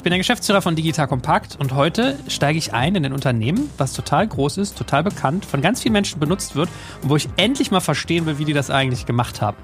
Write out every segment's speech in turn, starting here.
Ich bin der Geschäftsführer von Digital Compact und heute steige ich ein in ein Unternehmen, was total groß ist, total bekannt, von ganz vielen Menschen benutzt wird und wo ich endlich mal verstehen will, wie die das eigentlich gemacht haben.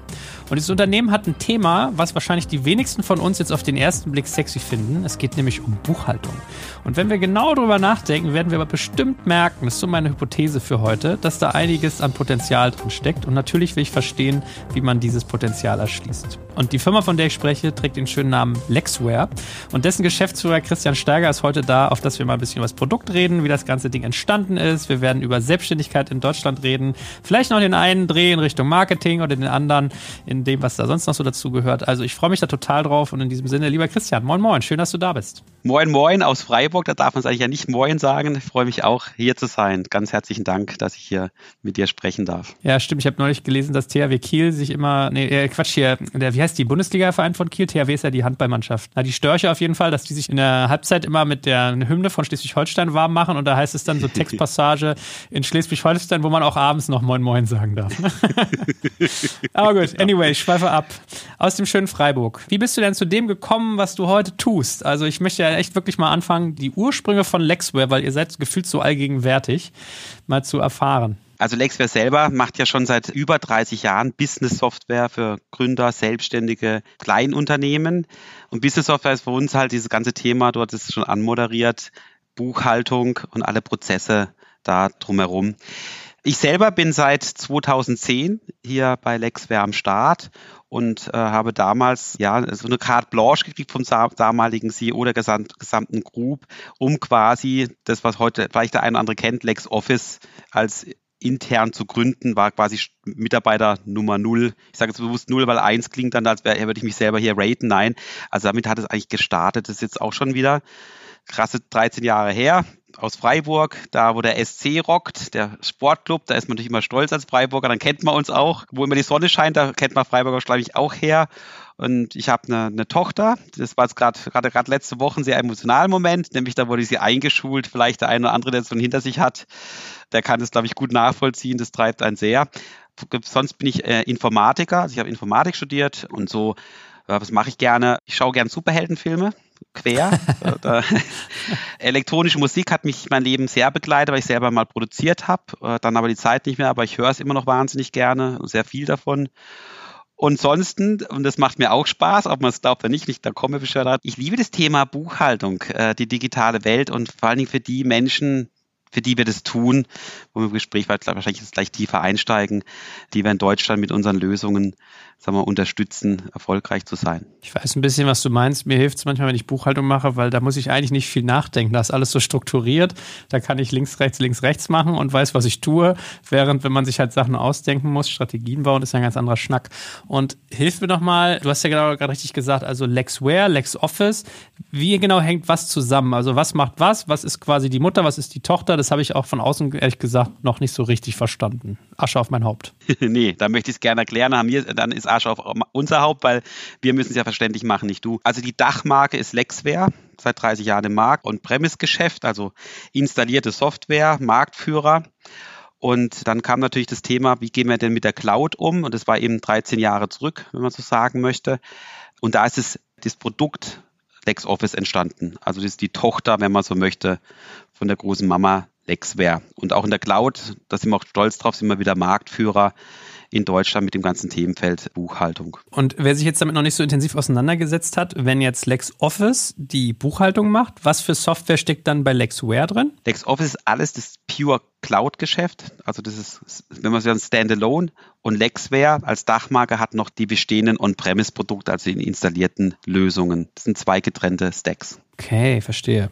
Und dieses Unternehmen hat ein Thema, was wahrscheinlich die wenigsten von uns jetzt auf den ersten Blick sexy finden. Es geht nämlich um Buchhaltung. Und wenn wir genau darüber nachdenken, werden wir aber bestimmt merken, das ist so meine Hypothese für heute, dass da einiges an Potenzial drin steckt. Und natürlich will ich verstehen, wie man dieses Potenzial erschließt. Und die Firma, von der ich spreche, trägt den schönen Namen Lexware. Und dessen Geschäftsführer Christian Steiger ist heute da, auf das wir mal ein bisschen über das Produkt reden, wie das ganze Ding entstanden ist. Wir werden über Selbstständigkeit in Deutschland reden. Vielleicht noch den einen Dreh in Richtung Marketing oder den anderen in dem, was da sonst noch so dazu gehört. Also ich freue mich da total drauf. Und in diesem Sinne, lieber Christian, moin moin, schön, dass du da bist. Moin moin aus Freiburg, da darf man es eigentlich ja nicht moin sagen. Ich freue mich auch, hier zu sein. Ganz herzlichen Dank, dass ich hier mit dir sprechen darf. Ja, stimmt. Ich habe neulich gelesen, dass THW Kiel sich immer, nee, äh, Quatsch hier, der, wie heißt die Bundesliga-Verein von Kiel? THW ist ja die Handballmannschaft. Na, die Störche auf jeden Fall, dass die sich in der Halbzeit immer mit der Hymne von Schleswig-Holstein warm machen und da heißt es dann so Textpassage in Schleswig-Holstein, wo man auch abends noch Moin Moin sagen darf. Aber gut, anyway, ich schweife ab. Aus dem schönen Freiburg. Wie bist du denn zu dem gekommen, was du heute tust? Also ich möchte ja echt wirklich mal anfangen, die Ursprünge von Lexware, weil ihr seid gefühlt so allgegenwärtig, mal zu erfahren. Also Lexware selber macht ja schon seit über 30 Jahren Business-Software für Gründer, Selbstständige, Kleinunternehmen. Und Business-Software ist für uns halt dieses ganze Thema, dort ist schon anmoderiert, Buchhaltung und alle Prozesse da drumherum. Ich selber bin seit 2010 hier bei Lexware am Start und äh, habe damals ja so eine Carte Blanche gekriegt vom damaligen CEO der gesamten Group, um quasi das, was heute vielleicht der eine oder andere kennt, LexOffice als intern zu gründen, war quasi Mitarbeiter Nummer null. Ich sage jetzt bewusst null, weil eins klingt dann, als wäre, würde ich mich selber hier raten. Nein, also damit hat es eigentlich gestartet. Das ist jetzt auch schon wieder krasse 13 Jahre her aus Freiburg, da wo der SC rockt, der Sportclub, da ist man natürlich immer stolz als Freiburger, dann kennt man uns auch. Wo immer die Sonne scheint, da kennt man Freiburger, glaube ich, auch her. Und ich habe eine, eine Tochter, das war jetzt gerade gerade letzte Woche ein sehr emotionaler Moment, nämlich da wurde sie eingeschult, vielleicht der eine oder andere, der es schon hinter sich hat, der kann das, glaube ich, gut nachvollziehen, das treibt einen sehr. Sonst bin ich äh, Informatiker, also ich habe Informatik studiert und so, äh, was mache ich gerne? Ich schaue gerne Superheldenfilme, quer. Elektronische Musik hat mich mein Leben sehr begleitet, weil ich selber mal produziert habe, äh, dann aber die Zeit nicht mehr, aber ich höre es immer noch wahnsinnig gerne, sehr viel davon. Und sonst, und das macht mir auch Spaß, ob man es glaubt oder nicht, nicht da komme ich Ich liebe das Thema Buchhaltung, äh, die digitale Welt und vor allen Dingen für die Menschen, für die wir das tun, wo wir im Gespräch wahrscheinlich jetzt gleich tiefer einsteigen, die wir in Deutschland mit unseren Lösungen sagen wir, unterstützen, erfolgreich zu sein. Ich weiß ein bisschen, was du meinst. Mir hilft es manchmal, wenn ich Buchhaltung mache, weil da muss ich eigentlich nicht viel nachdenken. Da ist alles so strukturiert. Da kann ich links, rechts, links, rechts machen und weiß, was ich tue. Während, wenn man sich halt Sachen ausdenken muss, Strategien bauen, ist ja ein ganz anderer Schnack. Und hilf mir doch mal, du hast ja genau gerade richtig gesagt, also LexWare, LexOffice. Wie genau hängt was zusammen? Also was macht was? Was ist quasi die Mutter? Was ist die Tochter? Das habe ich auch von außen, ehrlich gesagt, noch nicht so richtig verstanden. Asche auf mein Haupt. nee, da möchte ich es gerne erklären. Dann ist Asche auf unser Haupt, weil wir müssen es ja verständlich machen, nicht du. Also die Dachmarke ist Lexware, seit 30 Jahren im Markt und Premise-Geschäft, also installierte Software, Marktführer. Und dann kam natürlich das Thema, wie gehen wir denn mit der Cloud um? Und das war eben 13 Jahre zurück, wenn man so sagen möchte. Und da ist es das Produkt LexOffice entstanden. Also das ist die Tochter, wenn man so möchte, von der großen Mama Lexware. Und auch in der Cloud, da sind wir auch stolz drauf, sind wir wieder Marktführer in Deutschland mit dem ganzen Themenfeld Buchhaltung. Und wer sich jetzt damit noch nicht so intensiv auseinandergesetzt hat, wenn jetzt LexOffice die Buchhaltung macht, was für Software steckt dann bei LexWare drin? LexOffice ist alles das Pure Cloud-Geschäft. Also das ist, wenn man sagen, Standalone und Lexware als Dachmarke hat noch die bestehenden On-Premise-Produkte, also die installierten Lösungen. Das sind zwei getrennte Stacks. Okay, verstehe.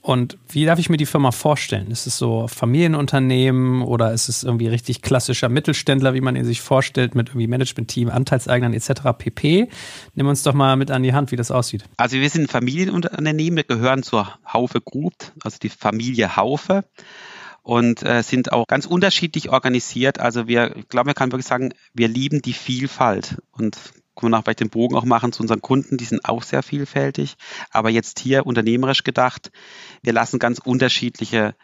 Und wie darf ich mir die Firma vorstellen? Ist es so Familienunternehmen oder ist es irgendwie richtig klassischer Mittelständler, wie man ihn sich vorstellt, mit irgendwie Management-Team, Anteilseignern etc. pp? Nimm uns doch mal mit an die Hand, wie das aussieht. Also wir sind ein Familienunternehmen, wir gehören zur Haufe Group, also die Familie Haufe. Und äh, sind auch ganz unterschiedlich organisiert. Also wir, ich glaube, man kann wirklich sagen, wir lieben die Vielfalt und können wir auch vielleicht den Bogen auch machen zu unseren Kunden, die sind auch sehr vielfältig. Aber jetzt hier unternehmerisch gedacht, wir lassen ganz unterschiedliche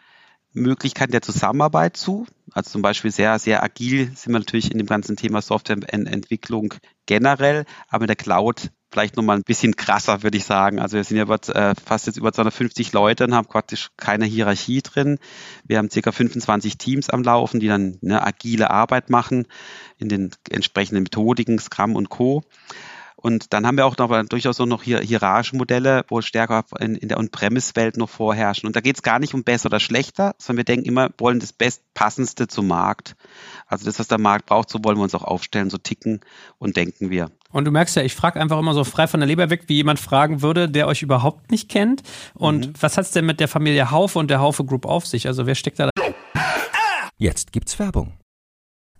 Möglichkeiten der Zusammenarbeit zu. Also zum Beispiel sehr, sehr agil sind wir natürlich in dem ganzen Thema Softwareentwicklung generell, aber in der Cloud vielleicht nochmal ein bisschen krasser, würde ich sagen. Also wir sind ja über, äh, fast jetzt über 250 Leute und haben praktisch keine Hierarchie drin. Wir haben circa 25 Teams am Laufen, die dann eine agile Arbeit machen in den entsprechenden Methodiken, Scrum und Co. Und dann haben wir auch noch durchaus auch noch hier hierarchische Modelle, wo stärker in, in der On-Premise-Welt noch vorherrschen. Und da geht es gar nicht um besser oder schlechter, sondern wir denken immer, wollen das Bestpassendste zum Markt. Also das, was der Markt braucht, so wollen wir uns auch aufstellen, so ticken und denken wir. Und du merkst ja, ich frage einfach immer so frei von der Leber weg, wie jemand fragen würde, der euch überhaupt nicht kennt. Und mhm. was hat es denn mit der Familie Haufe und der Haufe Group auf sich? Also wer steckt da? Jetzt gibt's Werbung.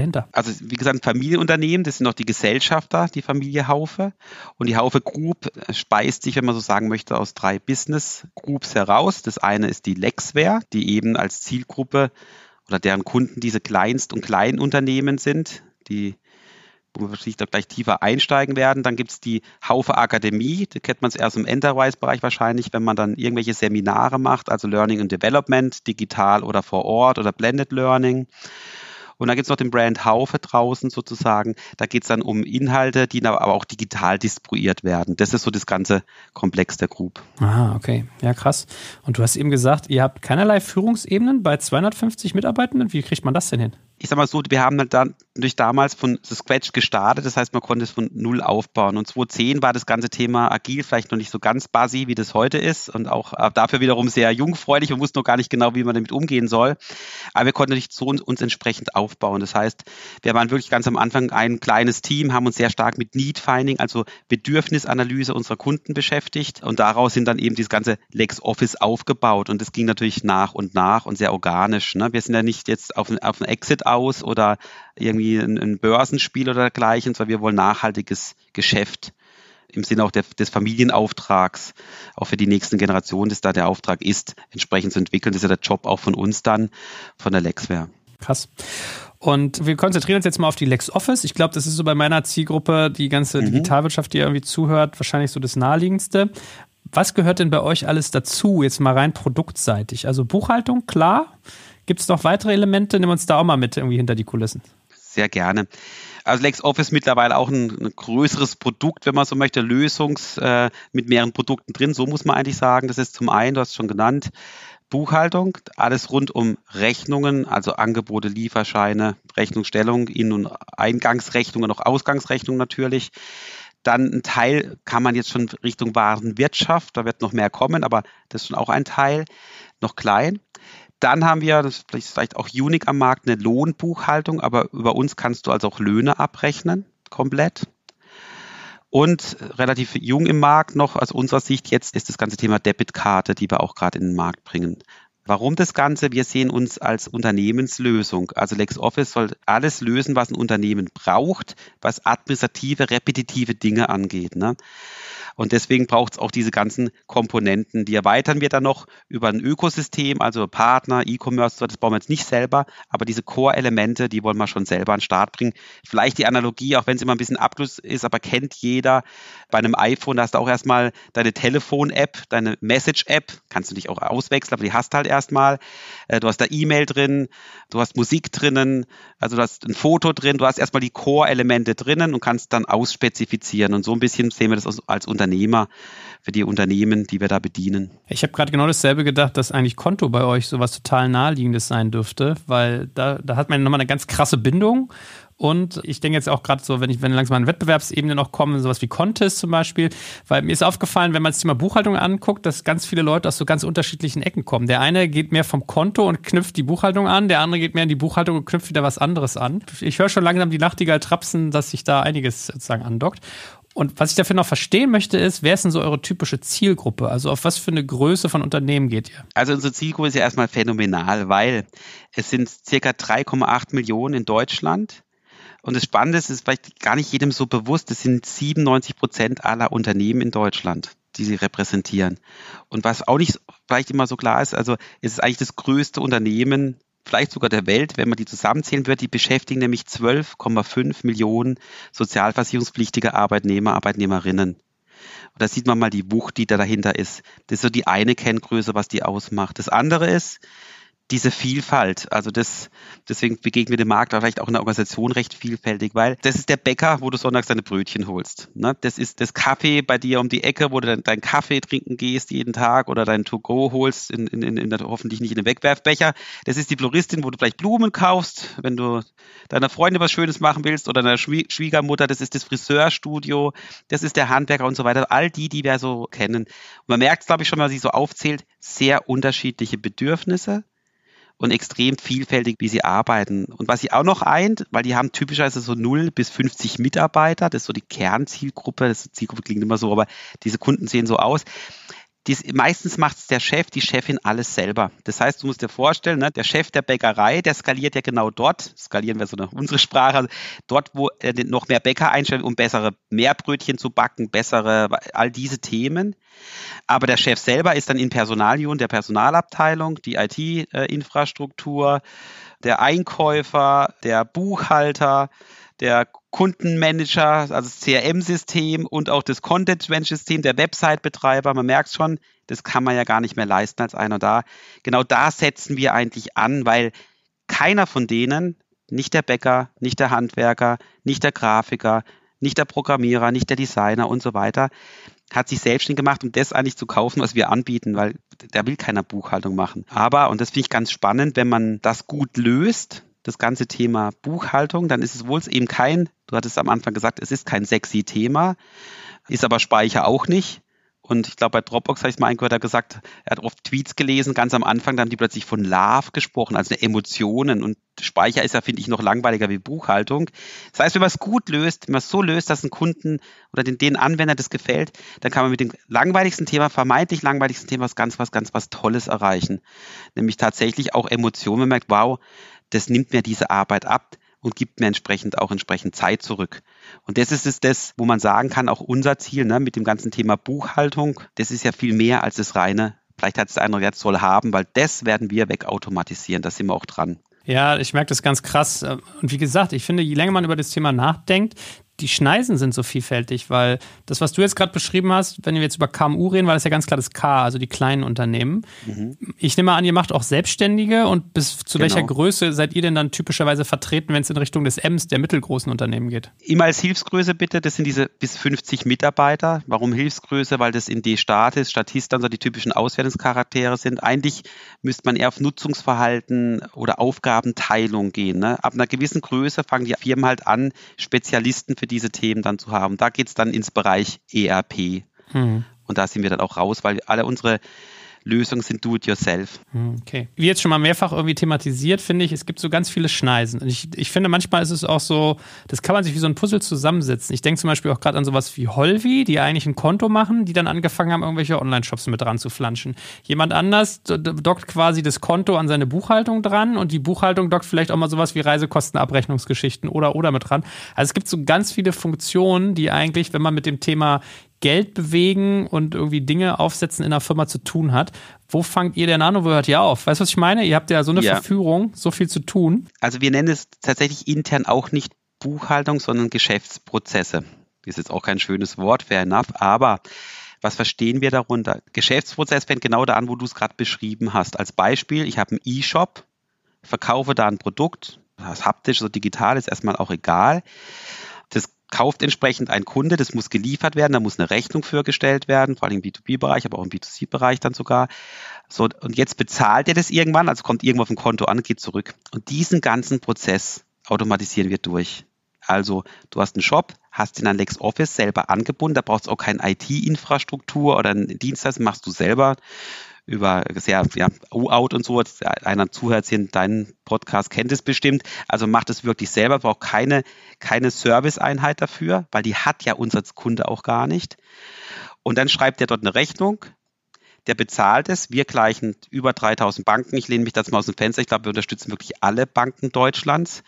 dahinter? Also wie gesagt, Familienunternehmen, das sind noch die Gesellschafter, die Familie Haufe. Und die Haufe Group speist sich, wenn man so sagen möchte, aus drei Business Groups heraus. Das eine ist die Lexware, die eben als Zielgruppe oder deren Kunden diese Kleinst- und Kleinunternehmen sind, die wo wir wahrscheinlich da gleich tiefer einsteigen werden. Dann gibt es die Haufe Akademie, die kennt man erst im Enterprise-Bereich wahrscheinlich, wenn man dann irgendwelche Seminare macht, also Learning and Development, digital oder vor Ort oder Blended Learning. Und dann gibt es noch den Brand Haufe draußen sozusagen. Da geht es dann um Inhalte, die aber auch digital distribuiert werden. Das ist so das ganze Komplex der Group. Ah, okay. Ja, krass. Und du hast eben gesagt, ihr habt keinerlei Führungsebenen bei 250 Mitarbeitenden. Wie kriegt man das denn hin? Ich sag mal so, wir haben halt dann durch damals von Scratch gestartet, das heißt, man konnte es von null aufbauen. Und 2010 war das ganze Thema agil vielleicht noch nicht so ganz buzzy, wie das heute ist und auch äh, dafür wiederum sehr jungfräulich und wussten noch gar nicht genau, wie man damit umgehen soll. Aber wir konnten nicht so uns entsprechend aufbauen. Das heißt, wir waren wirklich ganz am Anfang ein kleines Team, haben uns sehr stark mit Need Finding, also Bedürfnisanalyse unserer Kunden beschäftigt und daraus sind dann eben dieses ganze LexOffice aufgebaut und das ging natürlich nach und nach und sehr organisch. Ne? Wir sind ja nicht jetzt auf, auf einen Exit aus oder irgendwie ein, ein Börsenspiel oder dergleichen, sondern wir wollen nachhaltiges Geschäft im Sinne auch der, des Familienauftrags, auch für die nächsten Generationen, dass da der Auftrag ist, entsprechend zu entwickeln. Das ist ja der Job auch von uns dann, von der Lexware. Krass. Und wir konzentrieren uns jetzt mal auf die LexOffice. Ich glaube, das ist so bei meiner Zielgruppe, die ganze mhm. Digitalwirtschaft, die irgendwie zuhört, wahrscheinlich so das naheliegendste. Was gehört denn bei euch alles dazu, jetzt mal rein produktseitig? Also Buchhaltung, klar. Gibt es noch weitere Elemente? Nimm uns da auch mal mit irgendwie hinter die Kulissen. Sehr gerne. Also LexOffice mittlerweile auch ein, ein, größeres Produkt, wenn man so möchte, Lösungs äh, mit mehreren Produkten drin. So muss man eigentlich sagen. Das ist zum einen, du hast es schon genannt, Buchhaltung, alles rund um Rechnungen, also Angebote, Lieferscheine, Rechnungsstellung, In- und Eingangsrechnungen, auch Ausgangsrechnungen natürlich. Dann ein Teil kann man jetzt schon Richtung Warenwirtschaft, da wird noch mehr kommen, aber das ist schon auch ein Teil, noch klein. Dann haben wir, das ist vielleicht auch unique am Markt, eine Lohnbuchhaltung, aber über uns kannst du also auch Löhne abrechnen, komplett. Und relativ jung im Markt noch aus unserer Sicht jetzt ist das ganze Thema Debitkarte, die wir auch gerade in den Markt bringen. Warum das Ganze? Wir sehen uns als Unternehmenslösung. Also LexOffice soll alles lösen, was ein Unternehmen braucht, was administrative, repetitive Dinge angeht. Ne? Und deswegen braucht es auch diese ganzen Komponenten. Die erweitern wir dann noch über ein Ökosystem, also Partner, E-Commerce, das bauen wir jetzt nicht selber, aber diese Core-Elemente, die wollen wir schon selber an den Start bringen. Vielleicht die Analogie, auch wenn es immer ein bisschen Abschluss ist, aber kennt jeder bei einem iPhone, da hast du auch erstmal deine Telefon-App, deine Message-App, kannst du dich auch auswechseln, aber die hast halt erstmal. Äh, du hast da E-Mail drin, du hast Musik drinnen, also du hast ein Foto drin, du hast erstmal die Core-Elemente drinnen und kannst dann ausspezifizieren. Und so ein bisschen sehen wir das als Unternehmer für die Unternehmen, die wir da bedienen. Ich habe gerade genau dasselbe gedacht, dass eigentlich Konto bei euch sowas total naheliegendes sein dürfte, weil da, da hat man nochmal eine ganz krasse Bindung und ich denke jetzt auch gerade so, wenn ich, wenn langsam an Wettbewerbsebene noch kommen, sowas wie Contest zum Beispiel, weil mir ist aufgefallen, wenn man das Thema Buchhaltung anguckt, dass ganz viele Leute aus so ganz unterschiedlichen Ecken kommen. Der eine geht mehr vom Konto und knüpft die Buchhaltung an, der andere geht mehr in die Buchhaltung und knüpft wieder was anderes an. Ich höre schon langsam die Nachtigall trapsen, dass sich da einiges sozusagen andockt. Und was ich dafür noch verstehen möchte, ist, wer ist denn so eure typische Zielgruppe? Also auf was für eine Größe von Unternehmen geht ihr? Also unsere Zielgruppe ist ja erstmal phänomenal, weil es sind circa 3,8 Millionen in Deutschland. Und das Spannende ist, ist vielleicht gar nicht jedem so bewusst, es sind 97 Prozent aller Unternehmen in Deutschland, die sie repräsentieren. Und was auch nicht vielleicht immer so klar ist, also es ist eigentlich das größte Unternehmen, vielleicht sogar der Welt, wenn man die zusammenzählen wird. Die beschäftigen nämlich 12,5 Millionen sozialversicherungspflichtige Arbeitnehmer, Arbeitnehmerinnen. Und da sieht man mal die Wucht, die da dahinter ist. Das ist so die eine Kenngröße, was die ausmacht. Das andere ist, diese Vielfalt. Also das, deswegen begegnet dem Markt vielleicht auch in der Organisation recht vielfältig, weil das ist der Bäcker, wo du sonntags deine Brötchen holst. Ne? Das ist das Kaffee bei dir um die Ecke, wo du deinen dein Kaffee trinken gehst jeden Tag oder dein To-Go holst, in, in, in, in der, hoffentlich nicht in den Wegwerfbecher. Das ist die Floristin, wo du vielleicht Blumen kaufst, wenn du deiner Freundin was Schönes machen willst oder deiner Schwiegermutter. Das ist das Friseurstudio, das ist der Handwerker und so weiter. All die, die wir so kennen. Und man merkt es, glaube ich, schon, wenn man sich so aufzählt, sehr unterschiedliche Bedürfnisse und extrem vielfältig, wie sie arbeiten. Und was sie auch noch eint, weil die haben typischerweise so 0 bis 50 Mitarbeiter, das ist so die Kernzielgruppe, das Zielgruppe klingt immer so, aber diese Kunden sehen so aus. Dies, meistens macht es der Chef, die Chefin alles selber. Das heißt, du musst dir vorstellen, ne, der Chef der Bäckerei, der skaliert ja genau dort, skalieren wir so nach unsere Sprache, dort, wo er noch mehr Bäcker einstellt, um bessere Mehrbrötchen zu backen, bessere, all diese Themen. Aber der Chef selber ist dann in Personalunion der Personalabteilung, die IT-Infrastruktur, der Einkäufer, der Buchhalter, der Kundenmanager, also das CRM-System und auch das Content-Management-System, der Website-Betreiber. Man merkt schon, das kann man ja gar nicht mehr leisten als einer da. Genau da setzen wir eigentlich an, weil keiner von denen, nicht der Bäcker, nicht der Handwerker, nicht der Grafiker, nicht der Programmierer, nicht der Designer und so weiter, hat sich selbstständig gemacht, um das eigentlich zu kaufen, was wir anbieten, weil da will keiner Buchhaltung machen. Aber, und das finde ich ganz spannend, wenn man das gut löst, das ganze Thema Buchhaltung, dann ist es wohl eben kein, du hattest am Anfang gesagt, es ist kein sexy Thema, ist aber Speicher auch nicht. Und ich glaube, bei Dropbox habe ich es mal eingehört, er hat gesagt, er hat oft Tweets gelesen, ganz am Anfang, dann haben die plötzlich von Love gesprochen, also Emotionen. Und Speicher ist ja, finde ich, noch langweiliger wie Buchhaltung. Das heißt, wenn man es gut löst, wenn man es so löst, dass ein Kunden oder den, den Anwender das gefällt, dann kann man mit dem langweiligsten Thema, vermeintlich langweiligsten Thema was ganz, was ganz, was Tolles erreichen. Nämlich tatsächlich auch Emotionen. Man merkt, wow, das nimmt mir diese Arbeit ab und gibt mir entsprechend auch entsprechend Zeit zurück. Und das ist es das, wo man sagen kann, auch unser Ziel ne, mit dem ganzen Thema Buchhaltung, das ist ja viel mehr als das reine, vielleicht hat es der andere jetzt soll haben, weil das werden wir wegautomatisieren, da sind wir auch dran. Ja, ich merke das ganz krass. Und wie gesagt, ich finde, je länger man über das Thema nachdenkt, die Schneisen sind so vielfältig, weil das, was du jetzt gerade beschrieben hast, wenn wir jetzt über KMU reden, war das ja ganz klar das K, also die kleinen Unternehmen. Mhm. Ich nehme an, ihr macht auch Selbstständige und bis zu genau. welcher Größe seid ihr denn dann typischerweise vertreten, wenn es in Richtung des Ms der mittelgroßen Unternehmen geht? Immer als Hilfsgröße bitte, das sind diese bis 50 Mitarbeiter. Warum Hilfsgröße? Weil das in D-Statis, Statistern so die typischen Auswertungscharaktere sind. Eigentlich müsste man eher auf Nutzungsverhalten oder Aufgabenteilung gehen. Ne? Ab einer gewissen Größe fangen die Firmen halt an, Spezialisten für diese Themen dann zu haben. Da geht es dann ins Bereich ERP. Mhm. Und da sind wir dann auch raus, weil alle unsere Lösungen sind do-it-yourself. Hm, okay. Wie jetzt schon mal mehrfach irgendwie thematisiert, finde ich, es gibt so ganz viele Schneisen. Und ich, ich finde, manchmal ist es auch so, das kann man sich wie so ein Puzzle zusammensetzen. Ich denke zum Beispiel auch gerade an sowas wie Holvi, die eigentlich ein Konto machen, die dann angefangen haben, irgendwelche Online-Shops mit dran zu flanschen. Jemand anders dockt quasi das Konto an seine Buchhaltung dran und die Buchhaltung dockt vielleicht auch mal sowas wie Reisekostenabrechnungsgeschichten oder oder mit dran. Also es gibt so ganz viele Funktionen, die eigentlich, wenn man mit dem Thema Geld bewegen und irgendwie Dinge aufsetzen in einer Firma zu tun hat. Wo fangt ihr denn an und wo hört ihr auf? Weißt du, was ich meine? Ihr habt ja so eine ja. Verführung, so viel zu tun. Also wir nennen es tatsächlich intern auch nicht Buchhaltung, sondern Geschäftsprozesse. Das ist jetzt auch kein schönes Wort, fair enough, aber was verstehen wir darunter? Geschäftsprozess fängt genau da an, wo du es gerade beschrieben hast. Als Beispiel, ich habe einen E-Shop, verkaufe da ein Produkt, das haptisch, so digital ist erstmal auch egal kauft entsprechend ein Kunde, das muss geliefert werden, da muss eine Rechnung für gestellt werden, vor allem im B2B-Bereich, aber auch im B2C-Bereich dann sogar. So, und jetzt bezahlt er das irgendwann, also kommt irgendwo auf dem Konto an, geht zurück. Und diesen ganzen Prozess automatisieren wir durch. Also du hast einen Shop, hast ihn an LexOffice selber angebunden, da brauchst du auch keine IT-Infrastruktur oder einen Dienstleister, machst du selber über sehr ja, U-Out und so. Einer zuhört hier in deinem Podcast kennt es bestimmt. Also macht es wirklich selber, braucht keine, keine Serviceeinheit dafür, weil die hat ja unser Kunde auch gar nicht. Und dann schreibt er dort eine Rechnung, der bezahlt es. Wir gleichen über 3000 Banken. Ich lehne mich das mal aus dem Fenster. Ich glaube, wir unterstützen wirklich alle Banken Deutschlands.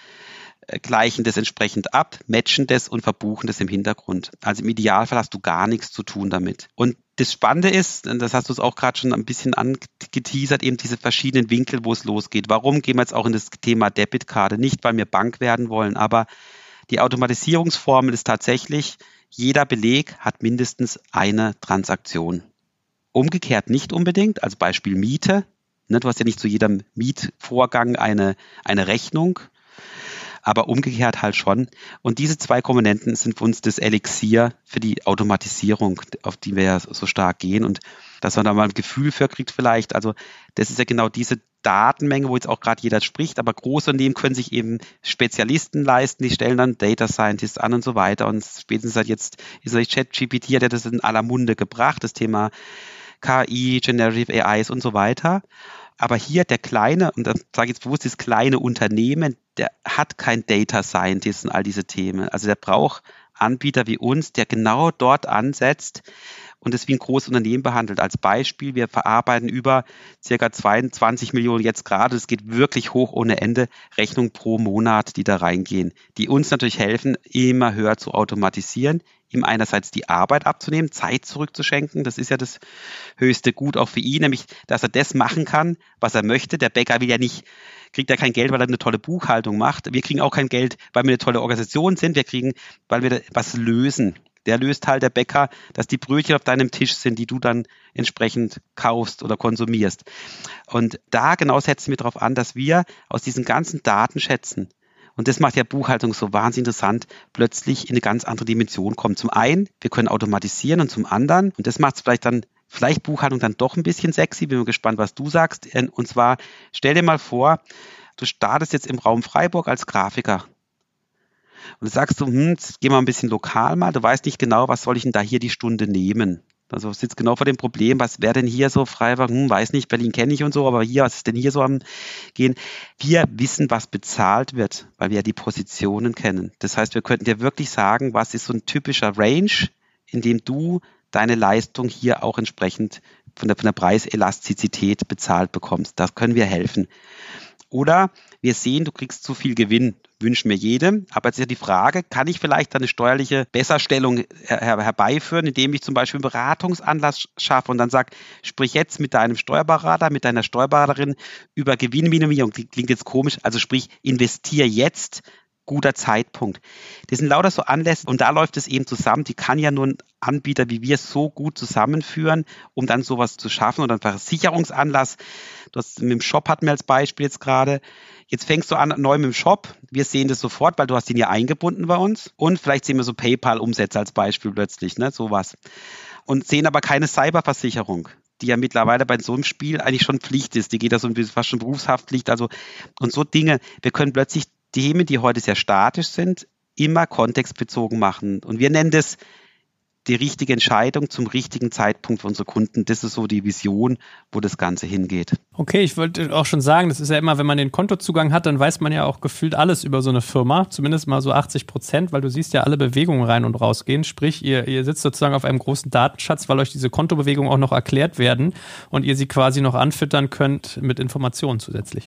Äh, gleichen das entsprechend ab, matchen das und verbuchen das im Hintergrund. Also im Idealfall hast du gar nichts zu tun damit. Und das Spannende ist, das hast du es auch gerade schon ein bisschen angeteasert, eben diese verschiedenen Winkel, wo es losgeht. Warum gehen wir jetzt auch in das Thema Debitkarte? Nicht, weil wir Bank werden wollen, aber die Automatisierungsformel ist tatsächlich, jeder Beleg hat mindestens eine Transaktion. Umgekehrt nicht unbedingt, als Beispiel Miete. Ne, du hast ja nicht zu jedem Mietvorgang eine, eine Rechnung, aber umgekehrt halt schon. Und diese zwei Komponenten sind für uns das Elixier für die Automatisierung, auf die wir ja so stark gehen und dass man da mal ein Gefühl für kriegt vielleicht. Also das ist ja genau diese Datenmenge, wo jetzt auch gerade jeder spricht, aber große Unternehmen können sich eben Spezialisten leisten, die stellen dann Data Scientists an und so weiter. Und spätestens seit jetzt ist ChatGPT, hat ja das in aller Munde gebracht, das Thema KI, Generative AIs und so weiter. Aber hier der kleine, und das sage ich jetzt bewusst, das kleine Unternehmen, der hat kein Data Scientist und all diese Themen. Also der braucht Anbieter wie uns, der genau dort ansetzt und es wie ein großes Unternehmen behandelt. Als Beispiel, wir verarbeiten über circa 22 Millionen jetzt gerade, es geht wirklich hoch ohne Ende, Rechnungen pro Monat, die da reingehen, die uns natürlich helfen, immer höher zu automatisieren, ihm einerseits die Arbeit abzunehmen, Zeit zurückzuschenken. Das ist ja das höchste Gut auch für ihn, nämlich, dass er das machen kann, was er möchte. Der Bäcker will ja nicht, kriegt ja kein Geld, weil er eine tolle Buchhaltung macht. Wir kriegen auch kein Geld, weil wir eine tolle Organisation sind. Wir kriegen, weil wir was lösen. Der löst halt der Bäcker, dass die Brötchen auf deinem Tisch sind, die du dann entsprechend kaufst oder konsumierst. Und da genau setzen wir darauf an, dass wir aus diesen ganzen Datenschätzen und das macht ja Buchhaltung so wahnsinnig interessant, plötzlich in eine ganz andere Dimension kommen. Zum einen, wir können automatisieren und zum anderen, und das macht es vielleicht dann, vielleicht Buchhaltung dann doch ein bisschen sexy, bin mir gespannt, was du sagst. Und zwar, stell dir mal vor, du startest jetzt im Raum Freiburg als Grafiker. Und du sagst so, hm, jetzt geh mal ein bisschen lokal mal, du weißt nicht genau, was soll ich denn da hier die Stunde nehmen. Also sitzt genau vor dem Problem, was wäre denn hier so Freiburg, hm, weiß nicht, Berlin kenne ich und so, aber hier, was ist denn hier so am Gehen? Wir wissen, was bezahlt wird, weil wir ja die Positionen kennen. Das heißt, wir könnten dir wirklich sagen, was ist so ein typischer Range, in dem du deine Leistung hier auch entsprechend von der, von der Preiselastizität bezahlt bekommst. Das können wir helfen. Oder wir sehen, du kriegst zu viel Gewinn, wünschen wir jedem. Aber jetzt ist ja die Frage, kann ich vielleicht eine steuerliche Besserstellung her herbeiführen, indem ich zum Beispiel einen Beratungsanlass schaffe und dann sage, sprich jetzt mit deinem Steuerberater, mit deiner Steuerberaterin über Gewinnminimierung. Klingt jetzt komisch, also sprich, investier jetzt guter Zeitpunkt. Das sind lauter so Anlässe und da läuft es eben zusammen. Die kann ja nur ein Anbieter wie wir so gut zusammenführen, um dann sowas zu schaffen oder ein Versicherungsanlass. Du hast mit dem Shop hatten wir als Beispiel jetzt gerade. Jetzt fängst du an neu mit dem Shop. Wir sehen das sofort, weil du hast ihn ja eingebunden bei uns. Und vielleicht sehen wir so PayPal-Umsätze als Beispiel plötzlich, ne, sowas. Und sehen aber keine Cyberversicherung die ja mittlerweile bei so einem Spiel eigentlich schon Pflicht ist. Die geht da so ein bisschen fast schon Berufshaftpflicht. Also, und so Dinge. Wir können plötzlich Themen, die heute sehr statisch sind, immer kontextbezogen machen. Und wir nennen das die richtige Entscheidung zum richtigen Zeitpunkt für unsere Kunden. Das ist so die Vision, wo das Ganze hingeht. Okay, ich wollte auch schon sagen, das ist ja immer, wenn man den Kontozugang hat, dann weiß man ja auch gefühlt alles über so eine Firma, zumindest mal so 80 Prozent, weil du siehst ja alle Bewegungen rein und rausgehen. Sprich, ihr, ihr sitzt sozusagen auf einem großen Datenschatz, weil euch diese Kontobewegungen auch noch erklärt werden und ihr sie quasi noch anfüttern könnt mit Informationen zusätzlich.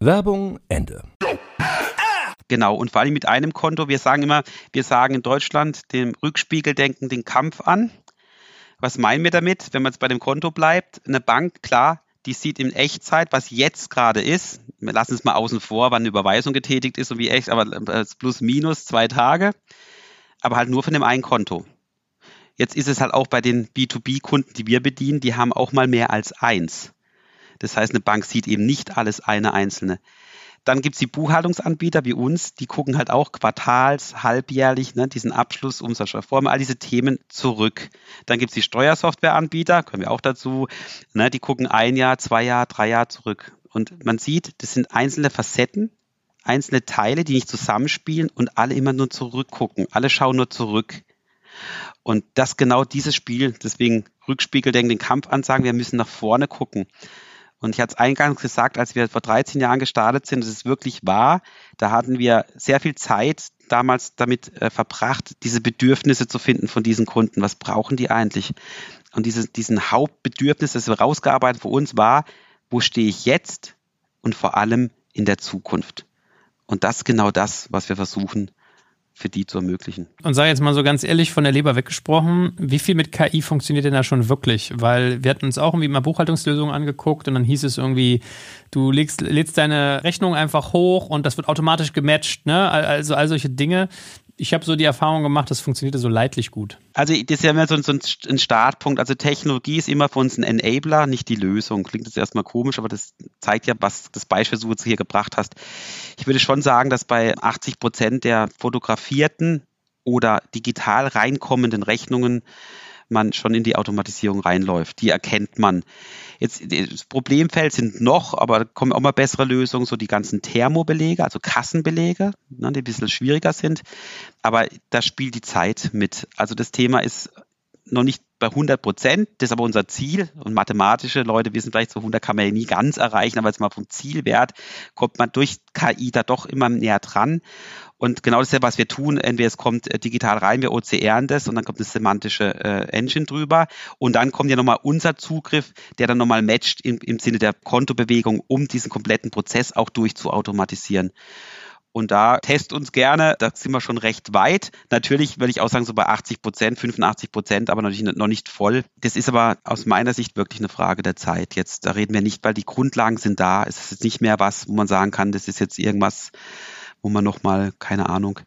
Werbung Ende. Genau, und vor allem mit einem Konto. Wir sagen immer, wir sagen in Deutschland dem Rückspiegeldenken den Kampf an. Was meinen wir damit, wenn man jetzt bei dem Konto bleibt? Eine Bank, klar, die sieht in Echtzeit, was jetzt gerade ist. Wir lassen es mal außen vor, wann eine Überweisung getätigt ist und wie echt, aber äh, plus minus zwei Tage. Aber halt nur von dem einen Konto. Jetzt ist es halt auch bei den B2B-Kunden, die wir bedienen, die haben auch mal mehr als eins. Das heißt, eine Bank sieht eben nicht alles eine einzelne. Dann gibt es die Buchhaltungsanbieter wie uns, die gucken halt auch quartals, halbjährlich ne, diesen Abschluss, Umsatzsteuerformel, all diese Themen zurück. Dann gibt es die Steuersoftwareanbieter, können wir auch dazu, ne, die gucken ein Jahr, zwei Jahre, drei Jahre zurück. Und man sieht, das sind einzelne Facetten, einzelne Teile, die nicht zusammenspielen und alle immer nur zurückgucken. Alle schauen nur zurück. Und das genau dieses Spiel, deswegen Rückspiegeldenken, den Kampf ansagen, wir müssen nach vorne gucken. Und ich hatte es eingangs gesagt, als wir vor 13 Jahren gestartet sind, das ist wirklich wahr, da hatten wir sehr viel Zeit damals damit äh, verbracht, diese Bedürfnisse zu finden von diesen Kunden. Was brauchen die eigentlich? Und diese, diesen Hauptbedürfnis, das wir rausgearbeitet für uns war, wo stehe ich jetzt und vor allem in der Zukunft. Und das ist genau das, was wir versuchen für die zu ermöglichen. Und sei jetzt mal so ganz ehrlich von der Leber weggesprochen, wie viel mit KI funktioniert denn da schon wirklich? Weil wir hatten uns auch irgendwie mal Buchhaltungslösungen angeguckt und dann hieß es irgendwie, du legst, lädst deine Rechnung einfach hoch und das wird automatisch gematcht, ne? Also all solche Dinge ich habe so die Erfahrung gemacht, das funktionierte so leidlich gut. Also das ist ja immer so, so, ein Startpunkt. Also Technologie ist immer für uns ein Enabler, nicht die Lösung. Klingt jetzt erstmal komisch, aber das zeigt ja, was das Beispiel, so du hier gebracht hast. Ich würde schon sagen, dass bei 80 Prozent der fotografierten oder digital reinkommenden Rechnungen man schon in die Automatisierung reinläuft. Die erkennt man. Jetzt das Problemfeld sind noch, aber kommen auch mal bessere Lösungen, so die ganzen Thermobelege, also Kassenbelege, ne, die ein bisschen schwieriger sind. Aber da spielt die Zeit mit. Also das Thema ist noch nicht bei 100 Prozent. Das ist aber unser Ziel. Und mathematische Leute wissen vielleicht, so 100 kann man ja nie ganz erreichen, aber jetzt mal vom Zielwert kommt man durch KI da doch immer näher dran. Und genau das ist ja, was wir tun. Entweder es kommt äh, digital rein, wir OCRen das und dann kommt eine semantische äh, Engine drüber. Und dann kommt ja nochmal unser Zugriff, der dann nochmal matcht im, im Sinne der Kontobewegung, um diesen kompletten Prozess auch durchzuautomatisieren. Und da test uns gerne, da sind wir schon recht weit. Natürlich würde ich auch sagen, so bei 80 Prozent, 85 Prozent, aber noch nicht, noch nicht voll. Das ist aber aus meiner Sicht wirklich eine Frage der Zeit. Jetzt, da reden wir nicht, weil die Grundlagen sind da. Es ist jetzt nicht mehr was, wo man sagen kann, das ist jetzt irgendwas, wo man nochmal, keine Ahnung,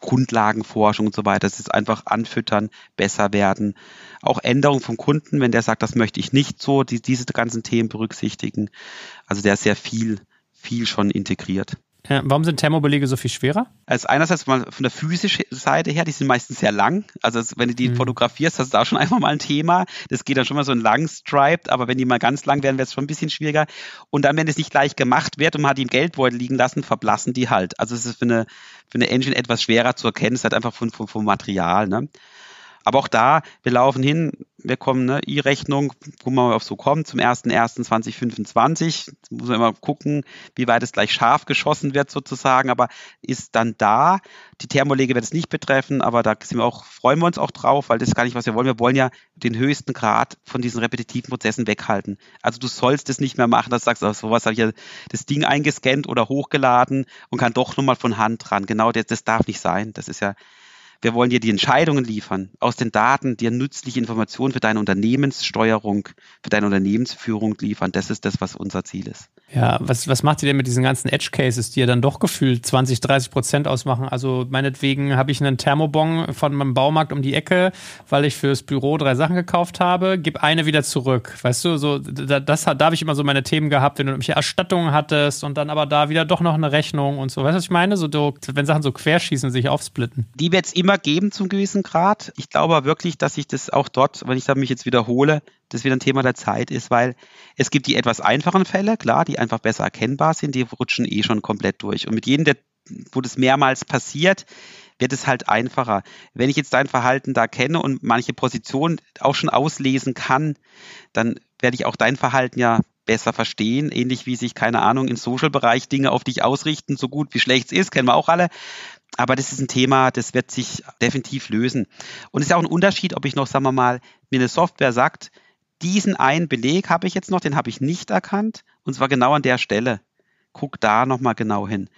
Grundlagenforschung und so weiter. Das ist einfach anfüttern, besser werden. Auch Änderungen vom Kunden, wenn der sagt, das möchte ich nicht so, die, diese ganzen Themen berücksichtigen. Also der ist sehr viel, viel schon integriert. Ja, warum sind Thermobelege so viel schwerer? Also einerseits mal von der physischen Seite her, die sind meistens sehr lang. Also wenn du die mhm. fotografierst, hast du da schon einfach mal ein Thema. Das geht dann schon mal so ein lang striped, aber wenn die mal ganz lang werden, wird es schon ein bisschen schwieriger. Und dann, wenn es nicht gleich gemacht wird und man hat die im Geldbeutel liegen lassen, verblassen die halt. Also es ist für eine, für eine Engine etwas schwerer zu erkennen. Es ist halt einfach vom, vom, vom Material. Ne? Aber auch da, wir laufen hin, wir kommen, ne, E-Rechnung, gucken wir mal, ob so kommt, zum 01.01.2025. Muss man immer gucken, wie weit es gleich scharf geschossen wird sozusagen, aber ist dann da. Die Thermolege wird es nicht betreffen, aber da sind wir auch, freuen wir uns auch drauf, weil das ist gar nicht, was wir wollen. Wir wollen ja den höchsten Grad von diesen repetitiven Prozessen weghalten. Also du sollst es nicht mehr machen, dass du sagst, oh, sowas habe ich ja das Ding eingescannt oder hochgeladen und kann doch nochmal von Hand dran. Genau, das, das darf nicht sein. Das ist ja wir wollen dir die Entscheidungen liefern, aus den Daten dir nützliche Informationen für deine Unternehmenssteuerung, für deine Unternehmensführung liefern. Das ist das, was unser Ziel ist. Ja, was, was macht ihr denn mit diesen ganzen Edge Cases, die ja dann doch gefühlt 20, 30 Prozent ausmachen? Also meinetwegen habe ich einen Thermobon von meinem Baumarkt um die Ecke, weil ich fürs Büro drei Sachen gekauft habe, gib eine wieder zurück. Weißt du, so das, da habe ich immer so meine Themen gehabt, wenn du irgendwelche Erstattungen hattest und dann aber da wieder doch noch eine Rechnung und so. Weißt du, was ich meine? So, wenn Sachen so querschießen, sich aufsplitten. Die wird es immer geben zum gewissen Grad. Ich glaube wirklich, dass ich das auch dort, wenn ich da mich jetzt wiederhole, das wieder ein Thema der Zeit ist, weil es gibt die etwas einfachen Fälle, klar, die einfach besser erkennbar sind, die rutschen eh schon komplett durch. Und mit jedem, der, wo das mehrmals passiert, wird es halt einfacher. Wenn ich jetzt dein Verhalten da kenne und manche Positionen auch schon auslesen kann, dann werde ich auch dein Verhalten ja besser verstehen, ähnlich wie sich, keine Ahnung, im Social-Bereich Dinge auf dich ausrichten, so gut wie schlecht es ist, kennen wir auch alle. Aber das ist ein Thema, das wird sich definitiv lösen. Und es ist ja auch ein Unterschied, ob ich noch, sagen wir mal, mir eine Software sagt, diesen einen Beleg habe ich jetzt noch, den habe ich nicht erkannt, und zwar genau an der Stelle. Guck da nochmal genau hin.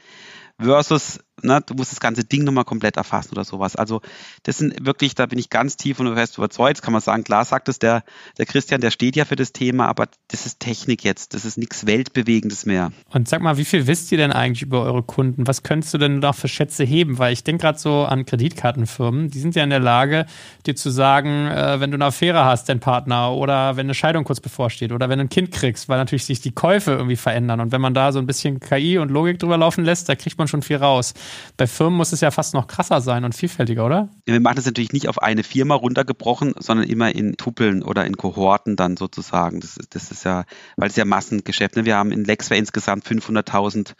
Versus ne, du musst das ganze Ding nochmal komplett erfassen oder sowas. Also das sind wirklich, da bin ich ganz tief und fest überzeugt. Das kann man sagen, klar sagt es der, der Christian, der steht ja für das Thema, aber das ist Technik jetzt, das ist nichts Weltbewegendes mehr. Und sag mal, wie viel wisst ihr denn eigentlich über eure Kunden? Was könntest du denn noch für Schätze heben? Weil ich denke gerade so an Kreditkartenfirmen, die sind ja in der Lage, dir zu sagen, äh, wenn du eine Affäre hast, dein Partner, oder wenn eine Scheidung kurz bevorsteht, oder wenn du ein Kind kriegst, weil natürlich sich die Käufe irgendwie verändern. Und wenn man da so ein bisschen KI und Logik drüber laufen lässt, da kriegt man schon viel raus. Bei Firmen muss es ja fast noch krasser sein und vielfältiger, oder? Wir machen das natürlich nicht auf eine Firma runtergebrochen, sondern immer in Tupeln oder in Kohorten dann sozusagen. Das ist, das ist ja, weil es ja Massengeschäft. Ne? Wir haben in Lexware insgesamt 500.000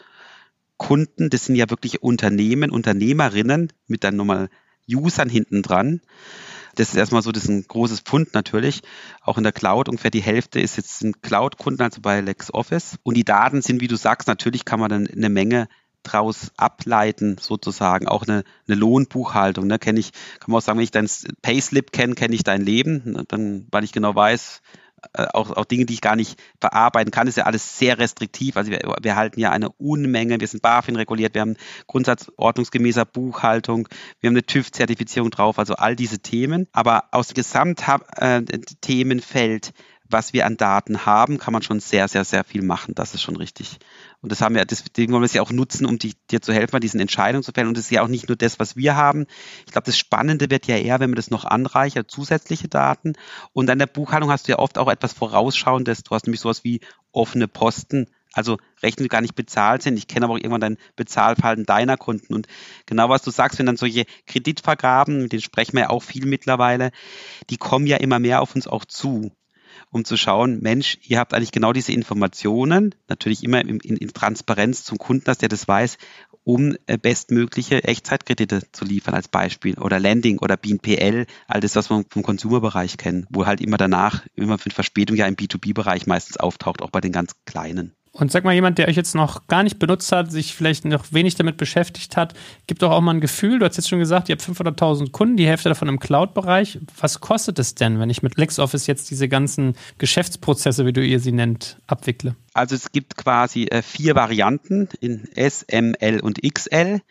Kunden. Das sind ja wirklich Unternehmen, Unternehmerinnen mit dann nochmal Usern hinten dran. Das ist erstmal so, das ist ein großes Pfund natürlich. Auch in der Cloud ungefähr die Hälfte ist jetzt sind Cloud-Kunden, also bei LexOffice. Und die Daten sind, wie du sagst, natürlich kann man dann eine Menge draus ableiten, sozusagen. Auch eine, eine Lohnbuchhaltung. Ne? Kenne ich, kann man auch sagen, wenn ich dein Payslip kenne, kenne ich dein Leben. Ne? Dann, weil ich genau weiß, äh, auch, auch Dinge, die ich gar nicht verarbeiten kann, ist ja alles sehr restriktiv. Also wir, wir halten ja eine Unmenge, wir sind BaFin reguliert, wir haben Grundsatz ordnungsgemäßer Buchhaltung, wir haben eine TÜV-Zertifizierung drauf, also all diese Themen. Aber aus dem Gesamtthemenfeld äh, was wir an Daten haben, kann man schon sehr, sehr, sehr viel machen. Das ist schon richtig. Und das haben wir, deswegen wollen wir es ja auch nutzen, um die, dir zu helfen, bei diesen Entscheidungen zu fällen. Und das ist ja auch nicht nur das, was wir haben. Ich glaube, das Spannende wird ja eher, wenn man das noch anreichert, zusätzliche Daten. Und an der Buchhaltung hast du ja oft auch etwas Vorausschauendes. Du hast nämlich sowas wie offene Posten. Also Rechnungen, die gar nicht bezahlt sind. Ich kenne aber auch irgendwann dein Bezahlverhalten deiner Kunden. Und genau was du sagst, wenn dann solche Kreditvergaben, mit denen sprechen wir ja auch viel mittlerweile, die kommen ja immer mehr auf uns auch zu um zu schauen, Mensch, ihr habt eigentlich genau diese Informationen, natürlich immer in, in, in Transparenz zum Kunden, dass der das weiß, um äh, bestmögliche Echtzeitkredite zu liefern als Beispiel oder Landing oder BNPL, all das, was wir vom Konsumerbereich kennen, wo halt immer danach, immer für Verspätung ja im B2B-Bereich meistens auftaucht, auch bei den ganz kleinen. Und sag mal, jemand, der euch jetzt noch gar nicht benutzt hat, sich vielleicht noch wenig damit beschäftigt hat, gibt doch auch mal ein Gefühl. Du hast jetzt schon gesagt, ihr habt 500.000 Kunden, die Hälfte davon im Cloud-Bereich. Was kostet es denn, wenn ich mit LexOffice jetzt diese ganzen Geschäftsprozesse, wie du ihr sie nennt, abwickle? Also es gibt quasi äh, vier Varianten in S, M, L und XL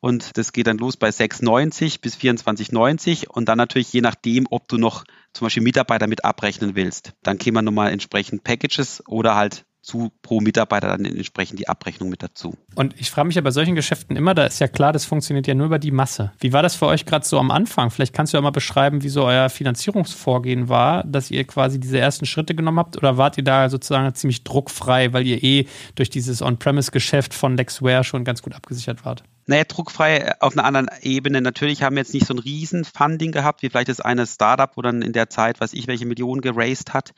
und das geht dann los bei 6,90 bis 24,90 und dann natürlich je nachdem, ob du noch zum Beispiel Mitarbeiter mit abrechnen willst. Dann kämen nochmal entsprechend Packages oder halt zu pro Mitarbeiter dann entsprechend die Abrechnung mit dazu. Und ich frage mich ja bei solchen Geschäften immer, da ist ja klar, das funktioniert ja nur über die Masse. Wie war das für euch gerade so am Anfang? Vielleicht kannst du ja mal beschreiben, wie so euer Finanzierungsvorgehen war, dass ihr quasi diese ersten Schritte genommen habt oder wart ihr da sozusagen ziemlich druckfrei, weil ihr eh durch dieses On-Premise-Geschäft von Lexware schon ganz gut abgesichert wart? Naja, druckfrei auf einer anderen Ebene. Natürlich haben wir jetzt nicht so ein Riesen-Funding gehabt, wie vielleicht das eine Startup, wo dann in der Zeit, weiß ich, welche Millionen geraced hat.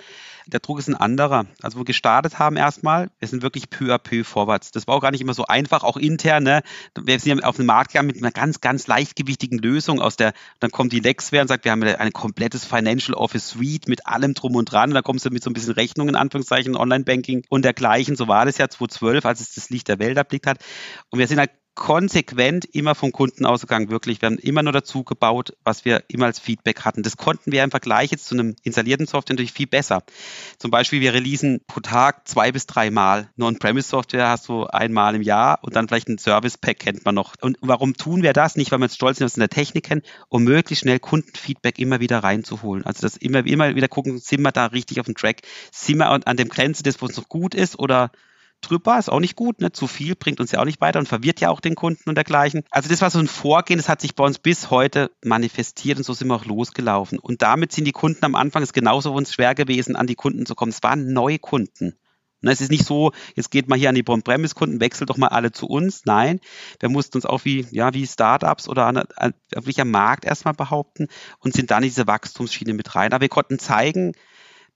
Der Druck ist ein anderer. Also wo wir gestartet haben erstmal, wir sind wirklich peu à peu vorwärts. Das war auch gar nicht immer so einfach, auch intern. Ne? Wir sind ja auf den Markt gegangen mit einer ganz, ganz leichtgewichtigen Lösung aus der, dann kommt die Lexware und sagt, wir haben ein komplettes Financial Office Suite mit allem drum und dran. Und dann kommst du mit so ein bisschen Rechnungen, in Anführungszeichen, Online-Banking und dergleichen. So war das ja 2012, als es das Licht der Welt erblickt hat. Und wir sind halt konsequent immer vom Kunden ausgegangen, wirklich. Wir haben immer nur dazu gebaut, was wir immer als Feedback hatten. Das konnten wir im Vergleich jetzt zu einem installierten Software natürlich viel besser. Zum Beispiel, wir releasen pro Tag zwei bis drei Mal. Nur On-Premise-Software hast du einmal im Jahr und dann vielleicht ein Service-Pack kennt man noch. Und warum tun wir das? Nicht, weil wir jetzt stolz sind, was in der Technik kennen, um möglichst schnell Kundenfeedback immer wieder reinzuholen. Also das immer, immer wieder gucken, sind wir da richtig auf dem Track? Sind wir an dem Grenze des, wo es noch gut ist oder drüber, ist auch nicht gut, ne? zu viel bringt uns ja auch nicht weiter und verwirrt ja auch den Kunden und dergleichen. Also das war so ein Vorgehen, das hat sich bei uns bis heute manifestiert und so sind wir auch losgelaufen. Und damit sind die Kunden am Anfang, ist genauso uns schwer gewesen, an die Kunden zu kommen. Es waren neue Kunden. Und es ist nicht so, jetzt geht mal hier an die On-Premise-Kunden, wechselt doch mal alle zu uns. Nein, wir mussten uns auch wie, ja, wie Startups oder an, an, wirklich am Markt erstmal behaupten und sind dann in diese Wachstumsschiene mit rein. Aber wir konnten zeigen,